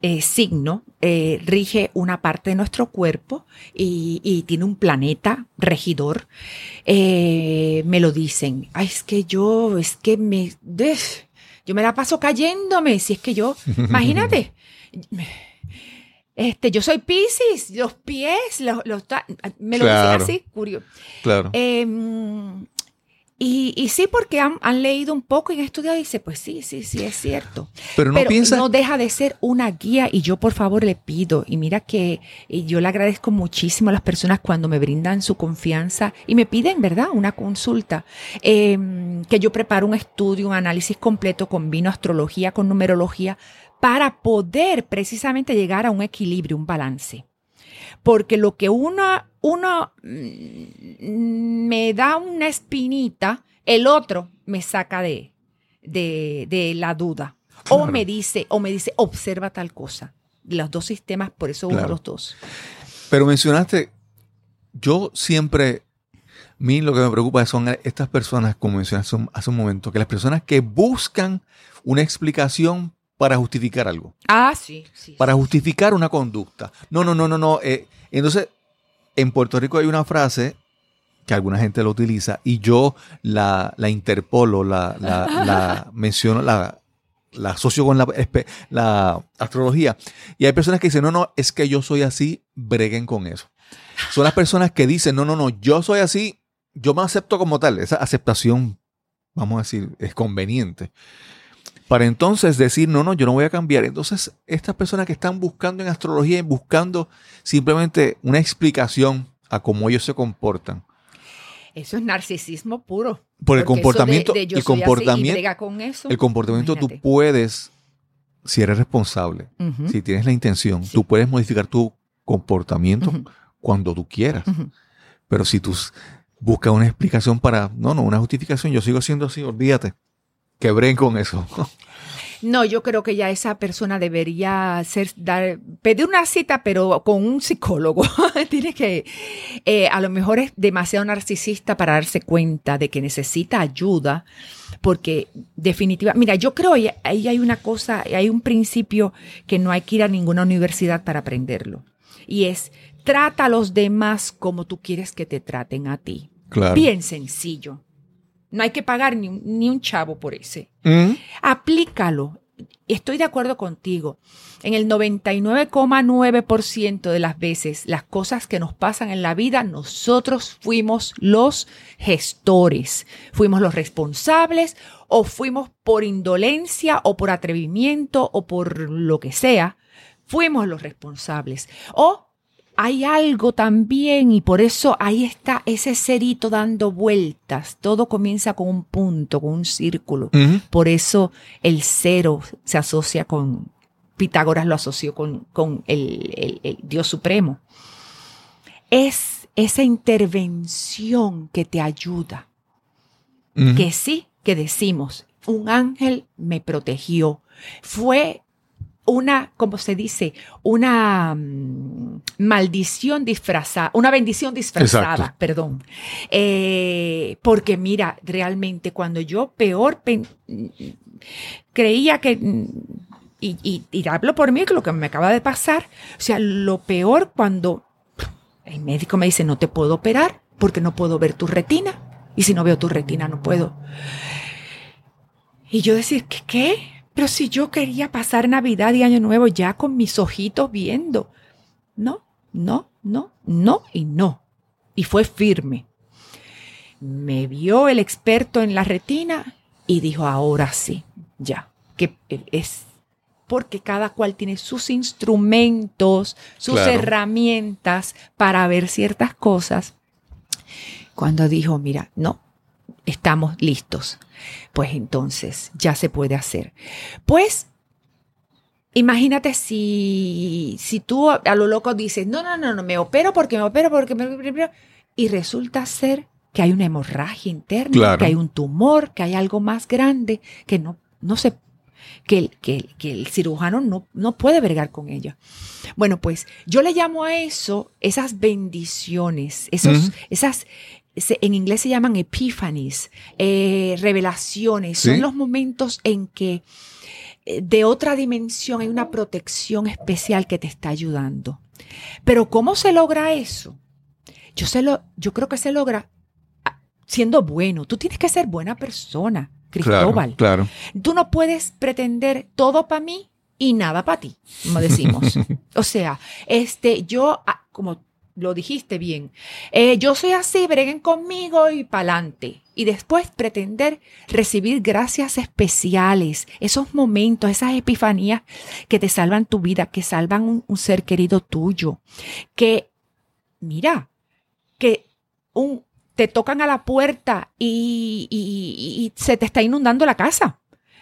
eh, signo eh, rige una parte de nuestro cuerpo y, tiene un planeta regidor, eh, me lo dicen. Ay, es que yo, es que me, yo me la paso cayéndome. Si es que yo, imagínate. Este, yo soy Pisces, los pies, los, me lo dicen así, curioso. Claro. Em, y, sí, porque han, leído un poco y han estudiado y dice, pues sí, sí, sí, es cierto. Pero no no deja de ser una guía y yo por favor le pido, y mira que yo le agradezco muchísimo a las personas cuando me brindan su confianza y me piden, ¿verdad? Una consulta, em, que yo preparo un estudio, un análisis completo, combino astrología con numerología para poder precisamente llegar a un equilibrio, un balance. Porque lo que uno uno mm, me da una espinita, el otro me saca de, de, la duda. O me dice, o me dice, observa tal cosa. Los dos sistemas, por eso uno los dos. Pero mencionaste, yo siempre, a mí lo que me preocupa son estas personas, como mencionaste hace un momento, que las personas que buscan una explicación para justificar algo. Ah, sí, sí. Para justificar una conducta. No, no, no, no, no. Eh, entonces, en Puerto Rico hay una frase que alguna gente lo utiliza y yo la, interpolo, la, la, menciono, la, la asocio con la, la astrología. Y hay personas que dicen, no, no, es que yo soy así, breguen con eso. Son las personas que dicen, no, no, no, yo soy así, yo me acepto como tal. Esa aceptación, vamos a decir, es conveniente. Para entonces decir, no, no, yo no voy a cambiar. Entonces, estas personas que están buscando en astrología y buscando simplemente una explicación a cómo ellos se comportan. Eso es narcisismo puro. Por el comportamiento, el comportamiento, con eso, el comportamiento tú puedes, si eres responsable, si tienes la intención, tú puedes modificar tu comportamiento cuando tú quieras. Pero si tú buscas una explicación para, no, no, una justificación, yo sigo siendo así, olvídate quebré con eso. No, yo creo que ya esa persona debería ser, dar, pedir una cita, pero con un psicólogo. Tiene que, eh, a lo mejor es demasiado narcisista para darse cuenta de que necesita ayuda, porque definitivamente, mira, yo creo que ahí hay una cosa, hay un principio que no hay que ir a ninguna universidad para aprenderlo. Y es, trata a los demás como tú quieres que te traten a ti. Claro. Bien sencillo. No hay que pagar ni, un chavo por ese. Mm. Aplícalo. Estoy de acuerdo contigo. En el 99,9% de las veces, las cosas que nos pasan en la vida, nosotros fuimos los gestores, fuimos los responsables o fuimos por indolencia o por atrevimiento o por lo que sea, fuimos los responsables. O hay algo también y por eso ahí está ese cerito dando vueltas. Todo comienza con un punto, con un círculo. Por eso el cero se asocia con, Pitágoras lo asoció con, con el, Dios Supremo. Es esa intervención que te ayuda. Que sí, que decimos, un ángel me protegió. Fue una, como se dice, una mm, maldición disfrazada, una bendición disfrazada, perdón. Eh, porque mira, realmente cuando yo peor creía que y, y, hablo por mí, que lo que me acaba de pasar, o sea, lo peor cuando el médico me dice, no te puedo operar porque no puedo ver tu retina. Y si no veo tu retina, no puedo. Y yo decir, ¿qué? qué? Pero si yo quería pasar Navidad y Año Nuevo ya con mis ojitos viendo. No, no, no, no y no. Y fue firme. Me vio el experto en la retina y dijo, ahora sí, ya, que es porque cada cual tiene sus instrumentos, sus herramientas para ver ciertas cosas. Cuando dijo, mira, no, estamos listos, pues entonces ya se puede hacer. Pues imagínate si, si tú a lo loco dices, no, no, no, no, me opero porque me opero porque me opero, y resulta ser que hay una hemorragia interna, que hay un tumor, que hay algo más grande que no, no se que el, que, que el cirujano no, no puede bregar con ella. Bueno, pues yo le llamo a eso esas bendiciones, esos, esas, en inglés se llaman epiphanies, eh, revelaciones, son los momentos en que eh, de otra dimensión hay una protección especial que te está ayudando. Pero ¿cómo se logra eso? Yo, se lo, yo creo que se logra ah, siendo bueno. Tú tienes que ser buena persona. Cristóbal. Claro, Tú no puedes pretender todo para mí y nada para ti, como decimos. o sea, este, yo, ah, como lo dijiste bien, eh, yo soy así, breguen conmigo y pa'lante. Y después pretender recibir gracias especiales, esos momentos, esas epifanías que te salvan tu vida, que salvan un ser querido tuyo. Que, mira, que un, te tocan a la puerta y, se te está inundando la casa.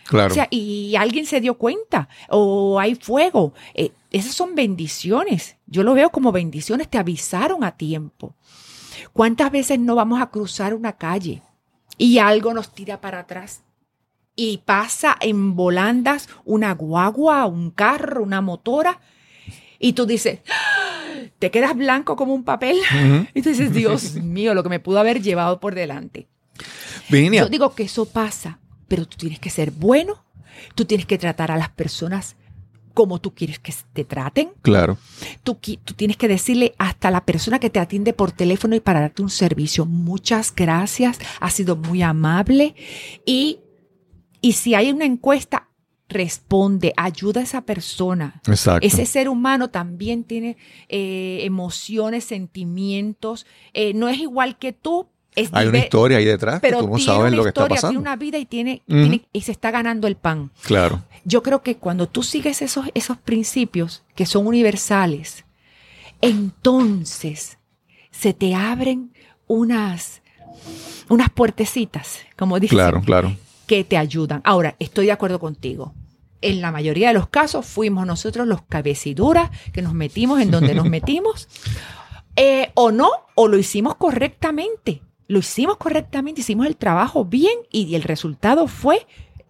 Claro. O sea, y alguien se dio cuenta, o hay fuego. Eh, esas son bendiciones. Yo lo veo como bendiciones, te avisaron a tiempo. ¿Cuántas veces no vamos a cruzar una calle y algo nos tira para atrás? Y pasa en volandas una guagua, un carro, una motora, y tú dices, te quedas blanco como un papel y tú dices, Dios mío, lo que me pudo haber llevado por delante. Yo digo que eso pasa, pero tú tienes que ser bueno, tú tienes que tratar a las personas como tú quieres que te traten. Claro. Tú, tú, tienes que decirle hasta la persona que te atiende por teléfono y para darte un servicio, muchas gracias, ha sido muy amable y, y si hay una encuesta, responde, ayuda a esa persona. Exacto. Ese ser humano también tiene eh, emociones, sentimientos, eh, no es igual que tú. Hay una historia ahí detrás pero que tú no sabes lo que está pasando. Tiene una vida y tiene, y se está ganando el pan. Claro. Yo creo que cuando tú sigues esos, esos principios que son universales, entonces se te abren unas, unas puertecitas, como dicen. Claro, claro que te ayudan. Ahora, estoy de acuerdo contigo. En la mayoría de los casos fuimos nosotros los cabeciduras que nos metimos en donde nos metimos. Eh, o no, o lo hicimos correctamente. Lo hicimos correctamente, hicimos el trabajo bien y el resultado fue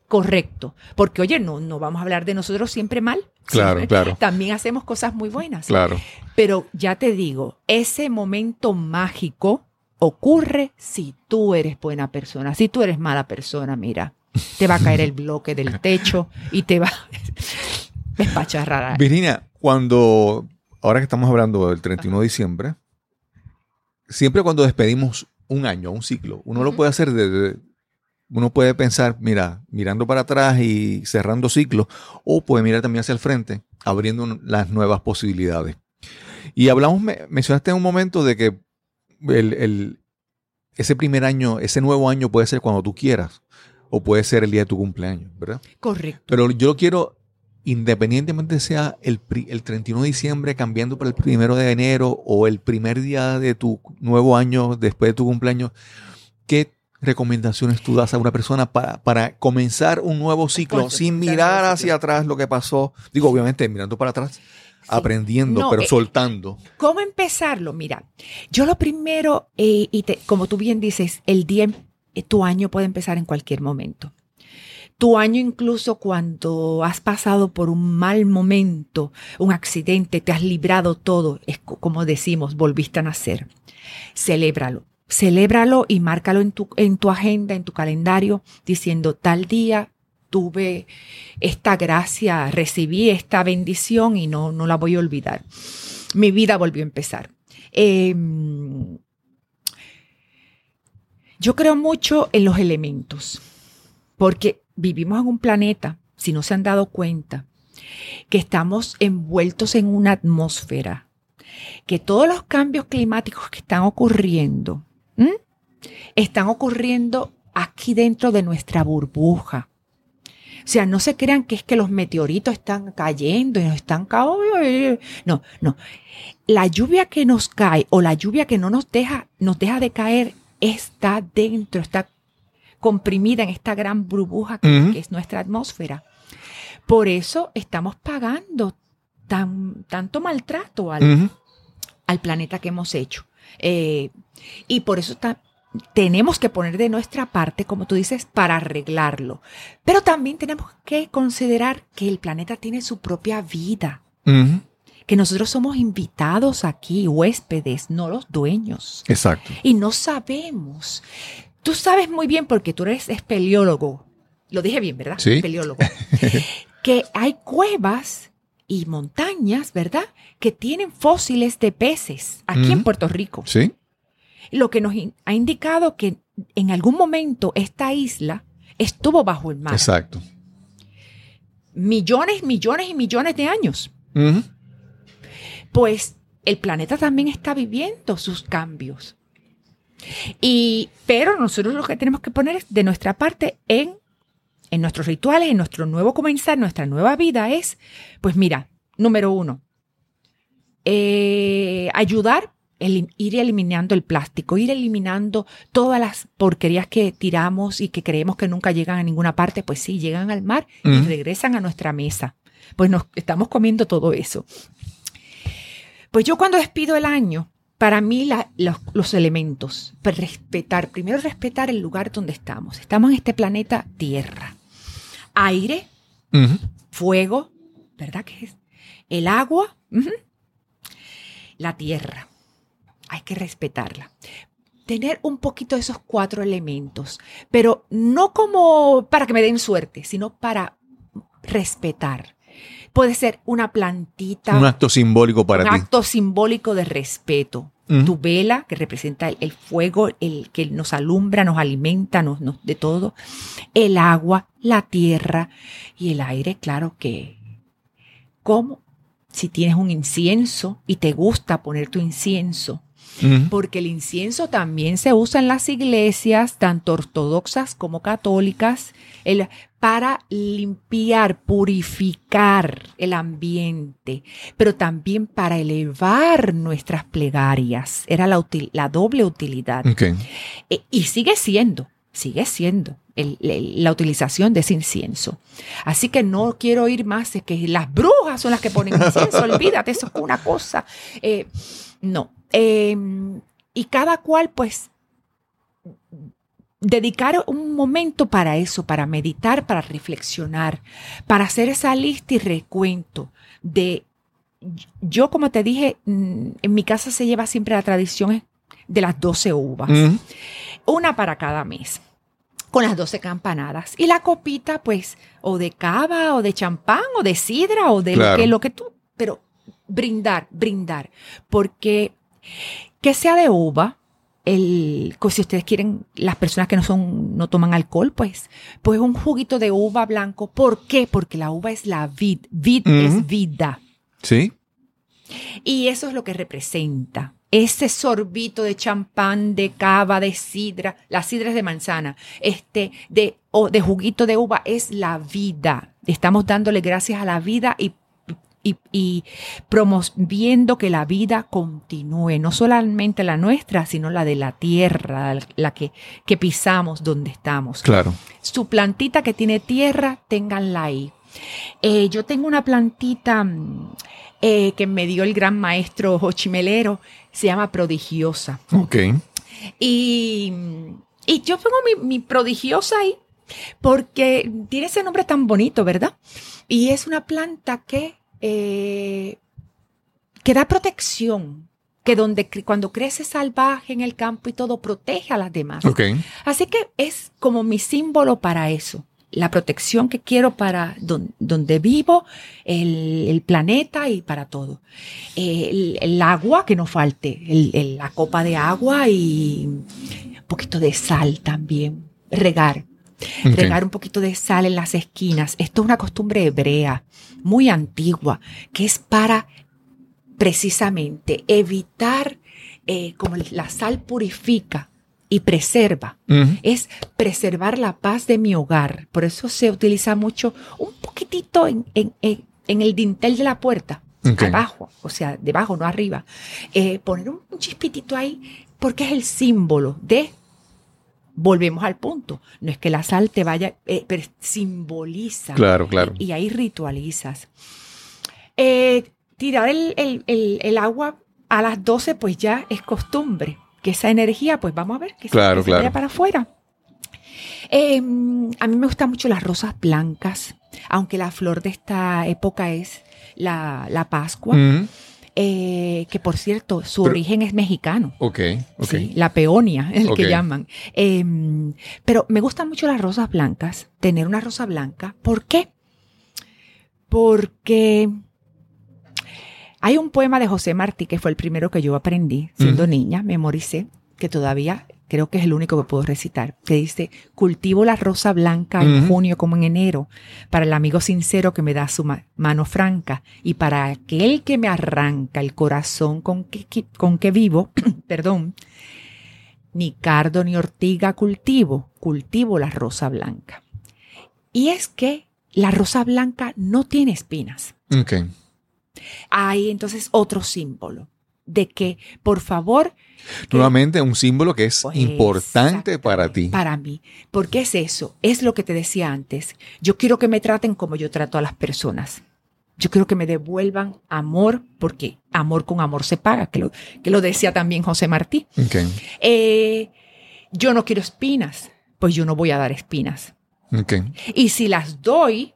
correcto. Porque, oye, no, no vamos a hablar de nosotros siempre mal. Claro, claro. También hacemos cosas muy buenas. Claro. Pero ya te digo, ese momento mágico ocurre si tú eres buena persona. Si tú eres mala persona, mira, te va a caer el bloque del techo y te va a rara. Virginia, cuando, ahora que estamos hablando del 31 de diciembre, siempre cuando despedimos un año, un ciclo, uno lo puede hacer desde, uno puede pensar, mira, mirando para atrás y cerrando ciclos, o puede mirar también hacia el frente, abriendo las nuevas posibilidades. Y hablamos, mencionaste en un momento de que el, ese primer año, ese nuevo año puede ser cuando tú quieras o puede ser el día de tu cumpleaños, ¿verdad? Correcto. Pero yo quiero, independientemente sea el, el 31 de diciembre cambiando para el primero de enero o el primer día de tu nuevo año después de tu cumpleaños, ¿qué recomendaciones tú das a una persona para, para comenzar un nuevo ciclo sin mirar hacia atrás lo que pasó? Digo, obviamente mirando para atrás aprendiendo, pero eh, soltando. ¿Cómo empezarlo? Mira, yo lo primero, eh, y como tú bien dices, el día, eh, tu año puede empezar en cualquier momento. Tu año incluso cuando has pasado por un mal momento, un accidente, te has librado todo, es como decimos, volviste a nacer. Celébralo. Celébralo y márcalo en tu, en tu agenda, en tu calendario, diciendo tal día tuve esta gracia, recibí esta bendición y no, no la voy a olvidar. Mi vida volvió a empezar. Em, yo creo mucho en los elementos, porque vivimos en un planeta, si no se han dado cuenta, que estamos envueltos en una atmósfera, que todos los cambios climáticos que están ocurriendo, están ocurriendo aquí dentro de nuestra burbuja. O sea, no se crean que es que los meteoritos están cayendo y nos están cayendo. No, no. La lluvia que nos cae o la lluvia que no nos deja, nos deja de caer está dentro, está comprimida en esta gran burbuja que, es nuestra atmósfera. Por eso estamos pagando tan, tanto maltrato al, al planeta que hemos hecho. Eh, y por eso tenemos que poner de nuestra parte, como tú dices, para arreglarlo. Pero también tenemos que considerar que el planeta tiene su propia vida. Que nosotros somos invitados aquí, huéspedes, no los dueños. Exacto. Y no sabemos. Tú sabes muy bien, porque tú eres espeleólogo. Lo dije bien, ¿verdad? Sí. Espeleólogo. que hay cuevas y montañas, ¿verdad? Que tienen fósiles de peces aquí en Puerto Rico. Sí. Lo que nos ha indicado que en algún momento esta isla estuvo bajo el mar. Exacto. Millones, millones y millones de años. Pues el planeta también está viviendo sus cambios. Y, pero nosotros lo que tenemos que poner es de nuestra parte en en nuestros rituales, en nuestro nuevo comenzar, nuestra nueva vida es, pues mira, número uno, eh, ayudar, ir eliminando el plástico, ir eliminando todas las porquerías que tiramos y que creemos que nunca llegan a ninguna parte, pues sí, llegan al mar y regresan a nuestra mesa. Pues nos estamos comiendo todo eso. Pues yo cuando despido el año, para mí los, los, elementos, pues respetar, primero respetar el lugar donde estamos. Estamos en este planeta Tierra aire, fuego, ¿verdad que es? El agua, la tierra. Hay que respetarla. Tener un poquito de esos cuatro elementos, pero no como para que me den suerte, sino para respetar. Puede ser una plantita. Un acto simbólico para ti. Un acto simbólico de respeto tu vela, que representa el, fuego, el que nos alumbra, nos alimenta, nos, de todo, el agua, la tierra y el aire, claro que, ¿cómo? Si tienes un incienso y te gusta poner tu incienso, porque el incienso también se usa en las iglesias, tanto ortodoxas como católicas, para limpiar, purificar el ambiente, pero también para elevar nuestras plegarias. Era la, la doble utilidad. E, y sigue siendo, sigue siendo la utilización de ese incienso. Así que no quiero ir más, es que las brujas son las que ponen incienso, olvídate, eso es una cosa. Eh, no. Em, y cada cual, pues, dedicar un momento para eso, para meditar, para reflexionar, para hacer esa lista y recuento de, yo como te dije, mm, en mi casa se lleva siempre la tradición de las 12 uvas, una para cada mes con las 12 campanadas. Y la copita, pues, o de cava, o de champán, o de sidra, o de lo, que, lo que tú, pero brindar, brindar, porque que sea de uva, el, si ustedes quieren, las personas que no son, no toman alcohol, pues, pues un juguito de uva blanco. ¿Por qué? Porque la uva es la vid. Vid es vida. Sí. Y eso es lo que representa. Ese sorbito de champán, de cava, de sidra, las sidras de manzana, este, de, o de juguito de uva, es la vida. Estamos dándole gracias a la vida y y, promoviendo que la vida continúe, no solamente la nuestra, sino la de la tierra, la que, que pisamos donde estamos. Claro. Su plantita que tiene tierra, ténganla ahí. Eh, yo tengo una plantita mm, eh, que me dio el gran maestro Hochimelero, se llama prodigiosa. Ok. Y, y yo pongo mi, mi prodigiosa ahí porque tiene ese nombre tan bonito, ¿verdad? Y es una planta que eh, que da protección, que donde cuando crece salvaje en el campo y todo protege a las demás. Okay. Así que es como mi símbolo para eso. la protección que quiero para donde vivo, el, planeta y para todo. El, agua, que no falte, la copa de agua y un poquito de sal también. Regar. Regar un poquito de sal en las esquinas. Esto es una costumbre hebrea, muy antigua, que es para precisamente evitar, eh, como la sal purifica, y preserva. Es preservar la paz de mi hogar. Por eso se utiliza mucho un poquitito en, el dintel de la puerta. Abajo, o sea, debajo, no arriba. Eh, poner un, chispitito ahí porque es el símbolo de volvemos al punto. No es que la sal te vaya, eh, pero simboliza. Claro, claro. Y, ahí ritualizas. Eh, tirar el, agua a las 12, pues ya es costumbre que esa energía, pues vamos a ver que, se, vaya para afuera. Em, a mí me gustan mucho las rosas blancas, aunque la flor de esta época es la, Pascua. Eh, que por cierto, su origen es mexicano. Ok, ok. la peonia es el que llaman. Em, pero me gustan mucho las rosas blancas, tener una rosa blanca. ¿Por qué? Porque hay un poema de José Martí que fue el primero que yo aprendí siendo niña, memoricé, que todavía creo que es el único que puedo recitar, que dice, cultivo la rosa blanca en junio como en enero, para el amigo sincero que me da su mano franca, y para aquel que me arranca el corazón con que, con que vivo, perdón, ni cardo ni ortiga cultivo, cultivo la rosa blanca. Y es que la rosa blanca no tiene espinas. Okay. Hay entonces otro símbolo de que, por favor... Nuevamente, un símbolo que es pues, importante para ti. Para mí. Porque es eso, es lo que te decía antes. Yo quiero que me traten como yo trato a las personas. Yo quiero que me devuelvan amor, porque amor con amor se paga, que lo, que lo decía también José Martí. Eh, yo no quiero espinas, pues yo no voy a dar espinas. Y si las doy,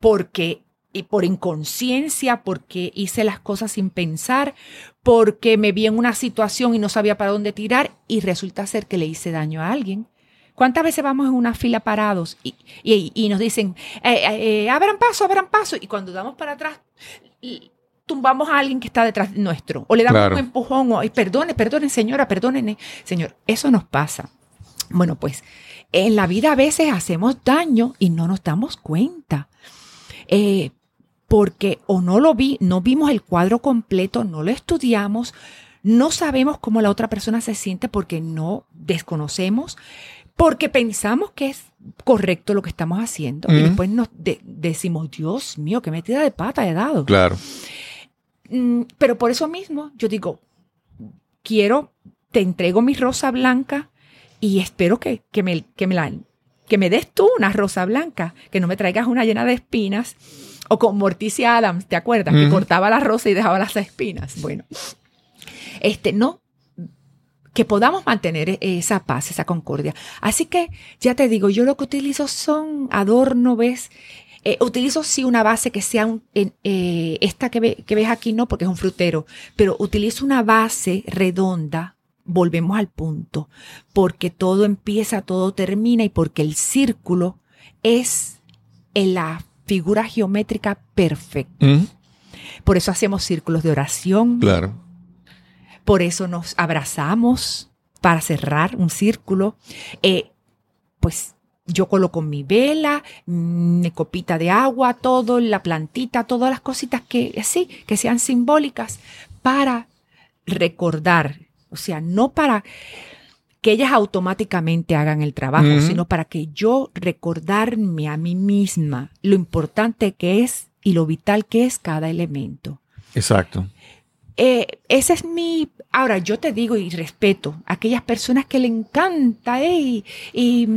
porque y por inconsciencia, porque hice las cosas sin pensar, porque me vi en una situación y no sabía para dónde tirar y resulta ser que le hice daño a alguien. ¿Cuántas veces vamos en una fila parados y, y, nos dicen, eh, eh, eh, abran paso, abran paso? Y cuando damos para atrás, tumbamos a alguien que está detrás nuestro o le damos un empujón o, perdone, perdone señora, perdónenme. Señor, eso nos pasa. Bueno, pues en la vida a veces hacemos daño y no nos damos cuenta. Eh, porque o no lo vi, no vimos el cuadro completo, no lo estudiamos, no sabemos cómo la otra persona se siente porque no desconocemos, porque pensamos que es correcto lo que estamos haciendo y después nos decimos, Dios mío, qué metida de pata he dado. Claro. Mm, pero por eso mismo yo digo, quiero, te entrego mi rosa blanca y espero que, que me, que me la que me des tú una rosa blanca, que no me traigas una llena de espinas o con Morticia Adams, ¿te acuerdas? Que cortaba la rosa y dejaba las espinas. Bueno, este, no, que podamos mantener esa paz, esa concordia. Así que ya te digo, yo lo que utilizo son adorno, ¿ves? Eh, utilizo sí una base que sea un, eh, esta que, que, ves aquí, no, porque es un frutero, pero utilizo una base redonda, volvemos al punto, porque todo empieza, todo termina y porque el círculo es en la figura geométrica perfecta. Por eso hacemos círculos de oración. Claro. Por eso nos abrazamos para cerrar un círculo. Eh, pues yo coloco mi vela, mi copita de agua, todo, la plantita, todas las cositas que sí, que sean simbólicas para recordar, o sea, no para que ellas automáticamente hagan el trabajo, sino para que yo recordarme a mí misma lo importante que es y lo vital que es cada elemento. Exacto. Eh, ese es mi... Ahora, yo te digo y respeto a aquellas personas que le encanta eh, y,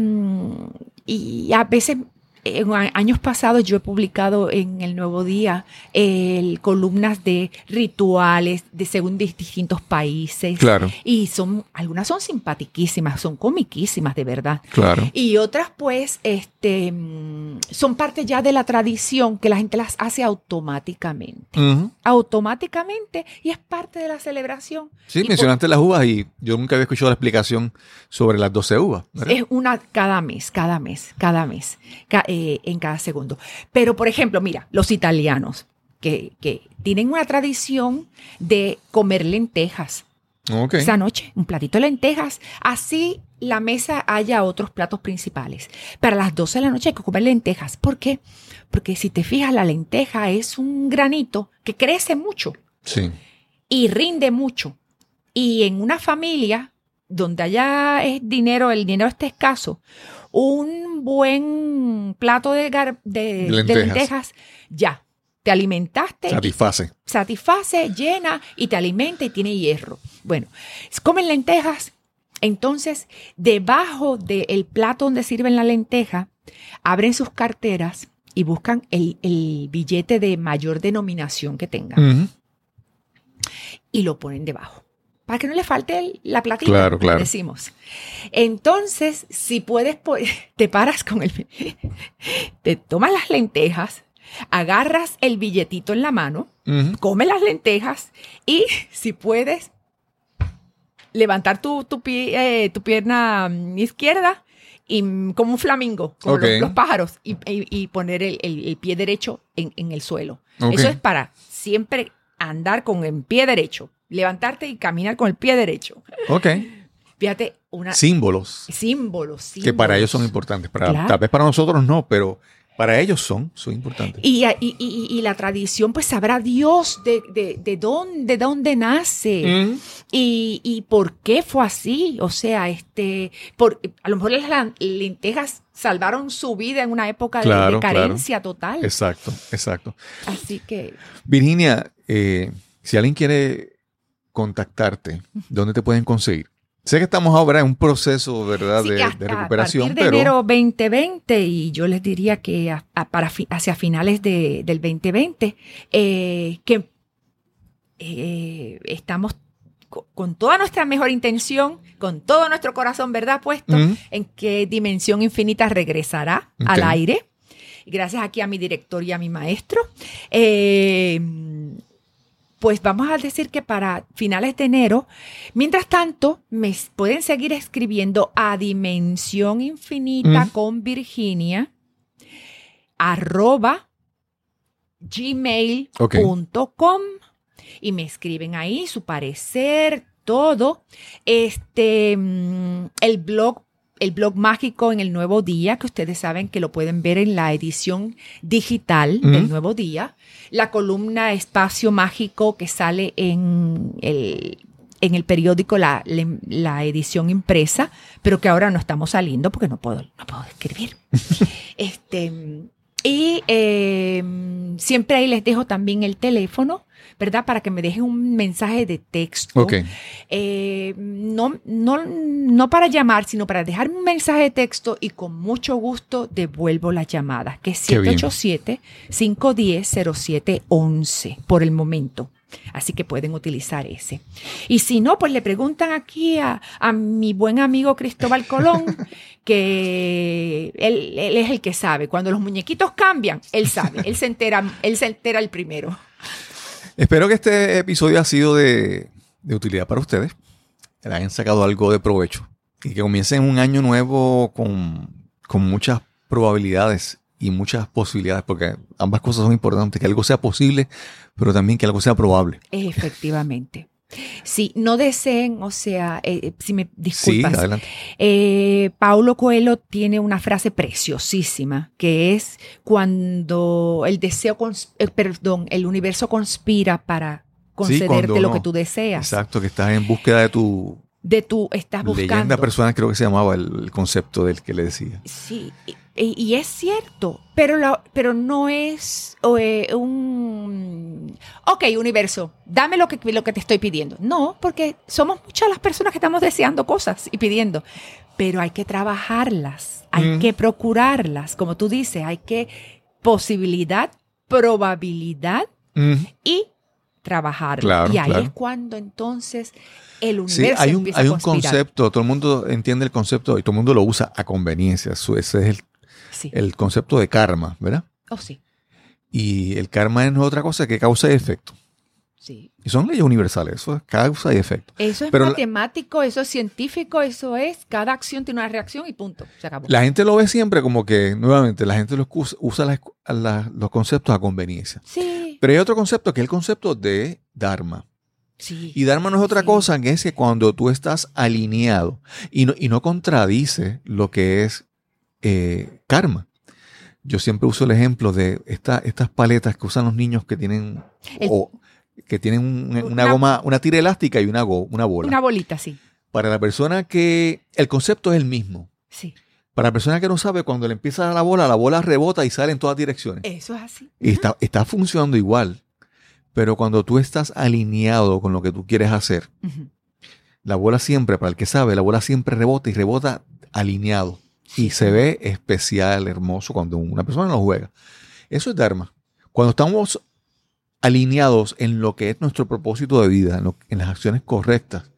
y, a veces en años pasados yo he publicado en el Nuevo Día el, columnas de rituales de según distintos países. Claro. Y son, algunas son simpatiquísimas, son comiquísimas de verdad. Claro. Y otras pues, este, mm, son parte ya de la tradición que la gente las hace automáticamente. Automáticamente y es parte de la celebración. Sí, mencionaste las uvas y yo nunca había escuchado la explicación sobre las 12 uvas. Es una cada mes, cada mes, cada mes. Eh, en cada segundo. Pero, por ejemplo, mira, los italianos que, tienen una tradición de comer lentejas. Esa noche, un platito de lentejas. Así la mesa haya otros platos principales. Para las 12 de la noche hay que comer lentejas. ¿Por qué? Porque si te fijas, la lenteja es un granito que crece mucho. Sí. Y rinde mucho. Y en una familia donde haya dinero, el dinero está escaso, un buen plato de, lentejas. ya. Te alimentaste. Satisface. Satisface, llena y te alimenta y tiene hierro. Bueno, comen lentejas. Entonces, debajo del plato donde sirven la lenteja, abren sus carteras y buscan el, billete de mayor denominación que tengan. Y lo ponen debajo para que no le falte la platita, claro, claro. decimos. Entonces, si puedes, te paras con el, te tomas las lentejas, agarras el billetito en la mano, comes las lentejas y si puedes levantar tu, tu, eh, tu pierna mm, izquierda y mm, como un flamingo, como los, pájaros, y, poner el, pie derecho en, el suelo. Eso es para siempre andar con el pie derecho levantarte y caminar con el pie derecho. Ok. Fíjate, una... Símbolos. Símbolos, Que para ellos son importantes. Para, Tal vez para nosotros no, pero para ellos son, son importantes. Y, y, la tradición, pues sabrá Dios de, de, dónde, dónde nace mm. y, por qué fue así. O sea, este, por, a lo mejor las lentejas salvaron su vida en una época de, carencia total. Exacto, exacto. Así que... Virginia, eh, si alguien quiere contactarte, ¿dónde te pueden conseguir? Sé que estamos ahora en un proceso, ¿verdad?, de, recuperación. A partir de enero 2020 y yo les diría que para, hacia finales del 2020, eh, que eh, estamos con toda nuestra mejor intención, con todo nuestro corazón, ¿verdad?, puesto en qué Dimensión Infinita regresará al aire. Gracias aquí a mi director y a mi maestro. Eh, pues vamos a decir que para finales de enero. Mientras tanto, me pueden seguir escribiendo a Dimensión Infinita con Virginia arroba gmail.com y me escriben ahí su parecer, todo. Este, mm, el blog el blog mágico en el Nuevo Día, que ustedes saben que lo pueden ver en la edición digital del Nuevo Día. La columna Espacio Mágico que sale en el, en el periódico, la, la, edición impresa, pero que ahora no estamos saliendo porque no puedo, no puedo escribir. este, y eh, siempre ahí les dejo también el teléfono ¿verdad? Para que me dejen un mensaje de texto. Eh, no, no, no para llamar, sino para dejarme un mensaje de texto y con mucho gusto devuelvo las llamadas, que es 787-510-0711 por el momento. Así que pueden utilizar ese. Y si no, pues le preguntan aquí a, mi buen amigo Cristóbal Colón, que él, él, es el que sabe. Cuando los muñequitos cambian, él sabe, él se entera, él se entera el primero. Espero que este episodio ha sido de, utilidad para ustedes, que hayan sacado algo de provecho y que comiencen un año nuevo con, muchas probabilidades y muchas posibilidades, porque ambas cosas son importantes, que algo sea posible, pero también que algo sea probable. Efectivamente. Sí, no deseen, o sea, eh, eh, si me disculpas. Sí, adelante. Eh, Paulo Coelho tiene una frase preciosísima que es cuando el deseo, perdón, el universo conspira para concederte lo que tú deseas. Exacto, que estás en búsqueda de tu de tu estás buscando. Leyenda personal creo que se llamaba el, concepto del que le decía. Sí, y, es cierto, pero, pero no es un ok, universo, dame lo que, lo que te estoy pidiendo. No, porque somos muchas las personas que estamos deseando cosas y pidiendo, pero hay que trabajarlas, hay que procurarlas, como tú dices, hay que posibilidad, probabilidad y trabajar. y ahí es cuando entonces el universo sí, hay un, hay un concepto, todo el mundo entiende el concepto y todo el mundo lo usa a conveniencia. ese es el, el concepto de karma, ¿verdad? Oh, sí. Y el karma es otra cosa que causa y efecto. Sí. Y son leyes universales, eso es causa y efecto. Eso es matemático, eso es científico, eso es, cada acción tiene una reacción y punto, se acabó. La gente lo ve siempre como que, nuevamente, la gente usa los conceptos a conveniencia. Sí. Pero hay otro concepto que es el concepto de Dharma. Sí, y Dharma no es otra cosa que es que cuando tú estás alineado y no, y no contradice lo que es eh, karma. Yo siempre uso el ejemplo de esta, estas paletas que usan los niños que tienen o, que tienen una, goma, una tira elástica y una, una bola. Una bolita, sí. Para la persona que el concepto es el mismo. Sí. Para la persona que no sabe, cuando le empieza a dar la bola, la bola rebota y sale en todas direcciones. Eso es así. Y está, está funcionando igual. Pero cuando tú estás alineado con lo que tú quieres hacer, la bola siempre, para el que sabe, la bola siempre rebota y rebota alineado. Y se ve especial, hermoso cuando una persona lo juega. Eso es Dharma. Cuando estamos alineados en lo que es nuestro propósito de vida, en, las acciones correctas,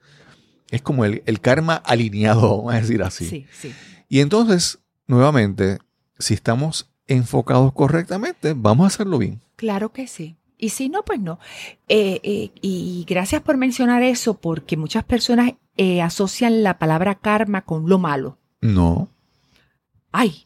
es como el, karma alineado, vamos a decir así. Sí, sí. Y entonces, nuevamente, si estamos enfocados correctamente, vamos a hacerlo bien. Claro que sí. Y si no, pues no. Eh, eh, y gracias por mencionar eso, porque muchas personas eh, asocian la palabra karma con lo malo. No ay,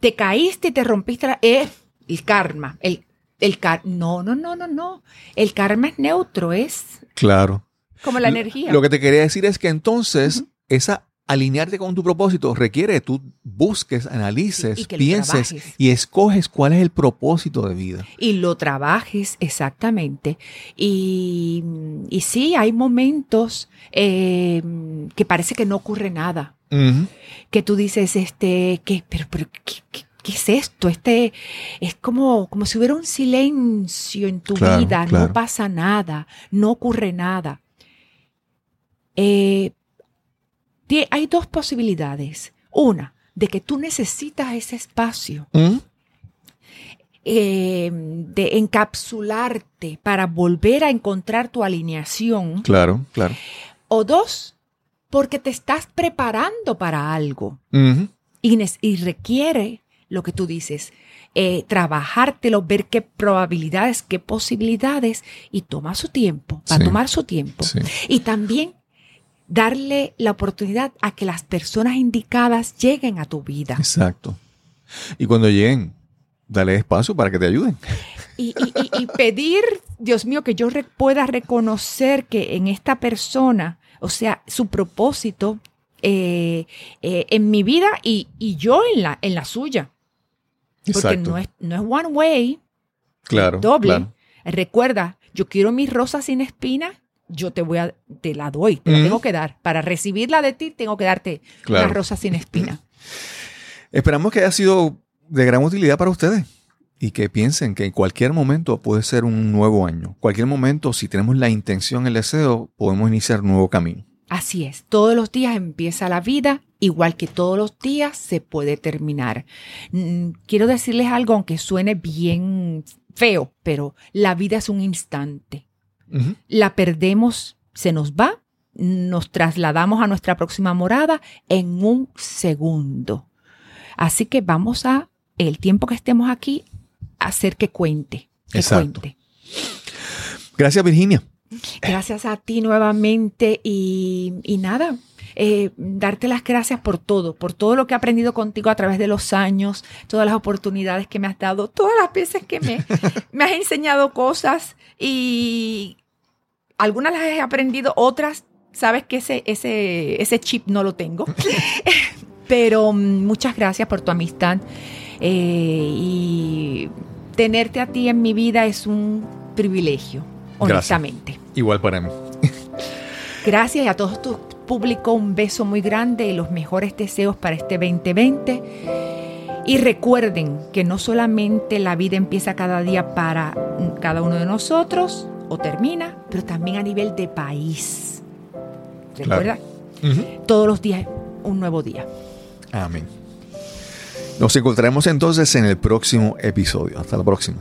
te caíste y te rompiste la, eh, el karma, el, el no, no, no, no, no, el karma es neutro, es claro. Como la energía. Lo que te quería decir es que entonces esa alinearte con tu propósito requiere que tú busques, analices, pienses y escoges cuál es el propósito de vida. Y lo trabajes exactamente. Y, y sí, hay momentos eh, que parece que no ocurre nada que tú dices, este, ¿qué, pero, pero, ¿qué, es esto? Este es como, como si hubiera un silencio en tu vida, no pasa nada, no ocurre nada. Eh, hay dos posibilidades. Una, de que tú necesitas ese espacio. ¿Mm? Eh, de encapsularte para volver a encontrar tu alineación. Claro, claro. O dos, porque te estás preparando para algo y, requiere lo que tú dices, eh, trabajártelo, ver qué probabilidades, qué posibilidades y toma su tiempo, para tomar su tiempo. Y también darle la oportunidad a que las personas indicadas lleguen a tu vida. Exacto. Y cuando lleguen, dale espacio para que te ayuden. Y, y pedir, Dios mío, que yo pueda reconocer que en esta persona o sea, su propósito eh, eh, en mi vida y, yo en la, en la suya. Porque no es, no es one way, claro, doble. Recuerda, yo quiero mis rosas sin espina, yo te voy a, te la doy, te la tengo que dar. Para recibirla de ti, tengo que darte las rosas sin espina. Esperamos que haya sido de gran utilidad para ustedes y que piensen que en cualquier momento puede ser un nuevo año. Cualquier momento, si tenemos la intención, el deseo, podemos iniciar un nuevo camino. Así es, todos los días empieza la vida, igual que todos los días se puede terminar. Mm, quiero decirles algo, aunque suene bien feo, pero la vida es un instante. La perdemos, se nos va, nos trasladamos a nuestra próxima morada en un segundo. Así que vamos a, el tiempo que estemos aquí, hacer que cuente. Que cuente. Gracias, Virginia. Gracias a ti nuevamente y, nada, eh, darte las gracias por todo, por todo lo que he aprendido contigo a través de los años, todas las oportunidades que me has dado, todas las veces que me, me has enseñado cosas y algunas las he aprendido, otras, sabes que ese, ese, ese chip no lo tengo. Pero mm, muchas gracias por tu amistad eh, y tenerte a ti en mi vida es un privilegio, honestamente. Igual para mí. Gracias y a todos tu público un beso muy grande y los mejores deseos para este 2020. Y recuerden que no solamente la vida empieza cada día para cada uno de nosotros o termina, pero también a nivel de país. Recuerda, todos los días un nuevo día. Amén. Nos encontraremos entonces en el próximo episodio. Hasta la próxima.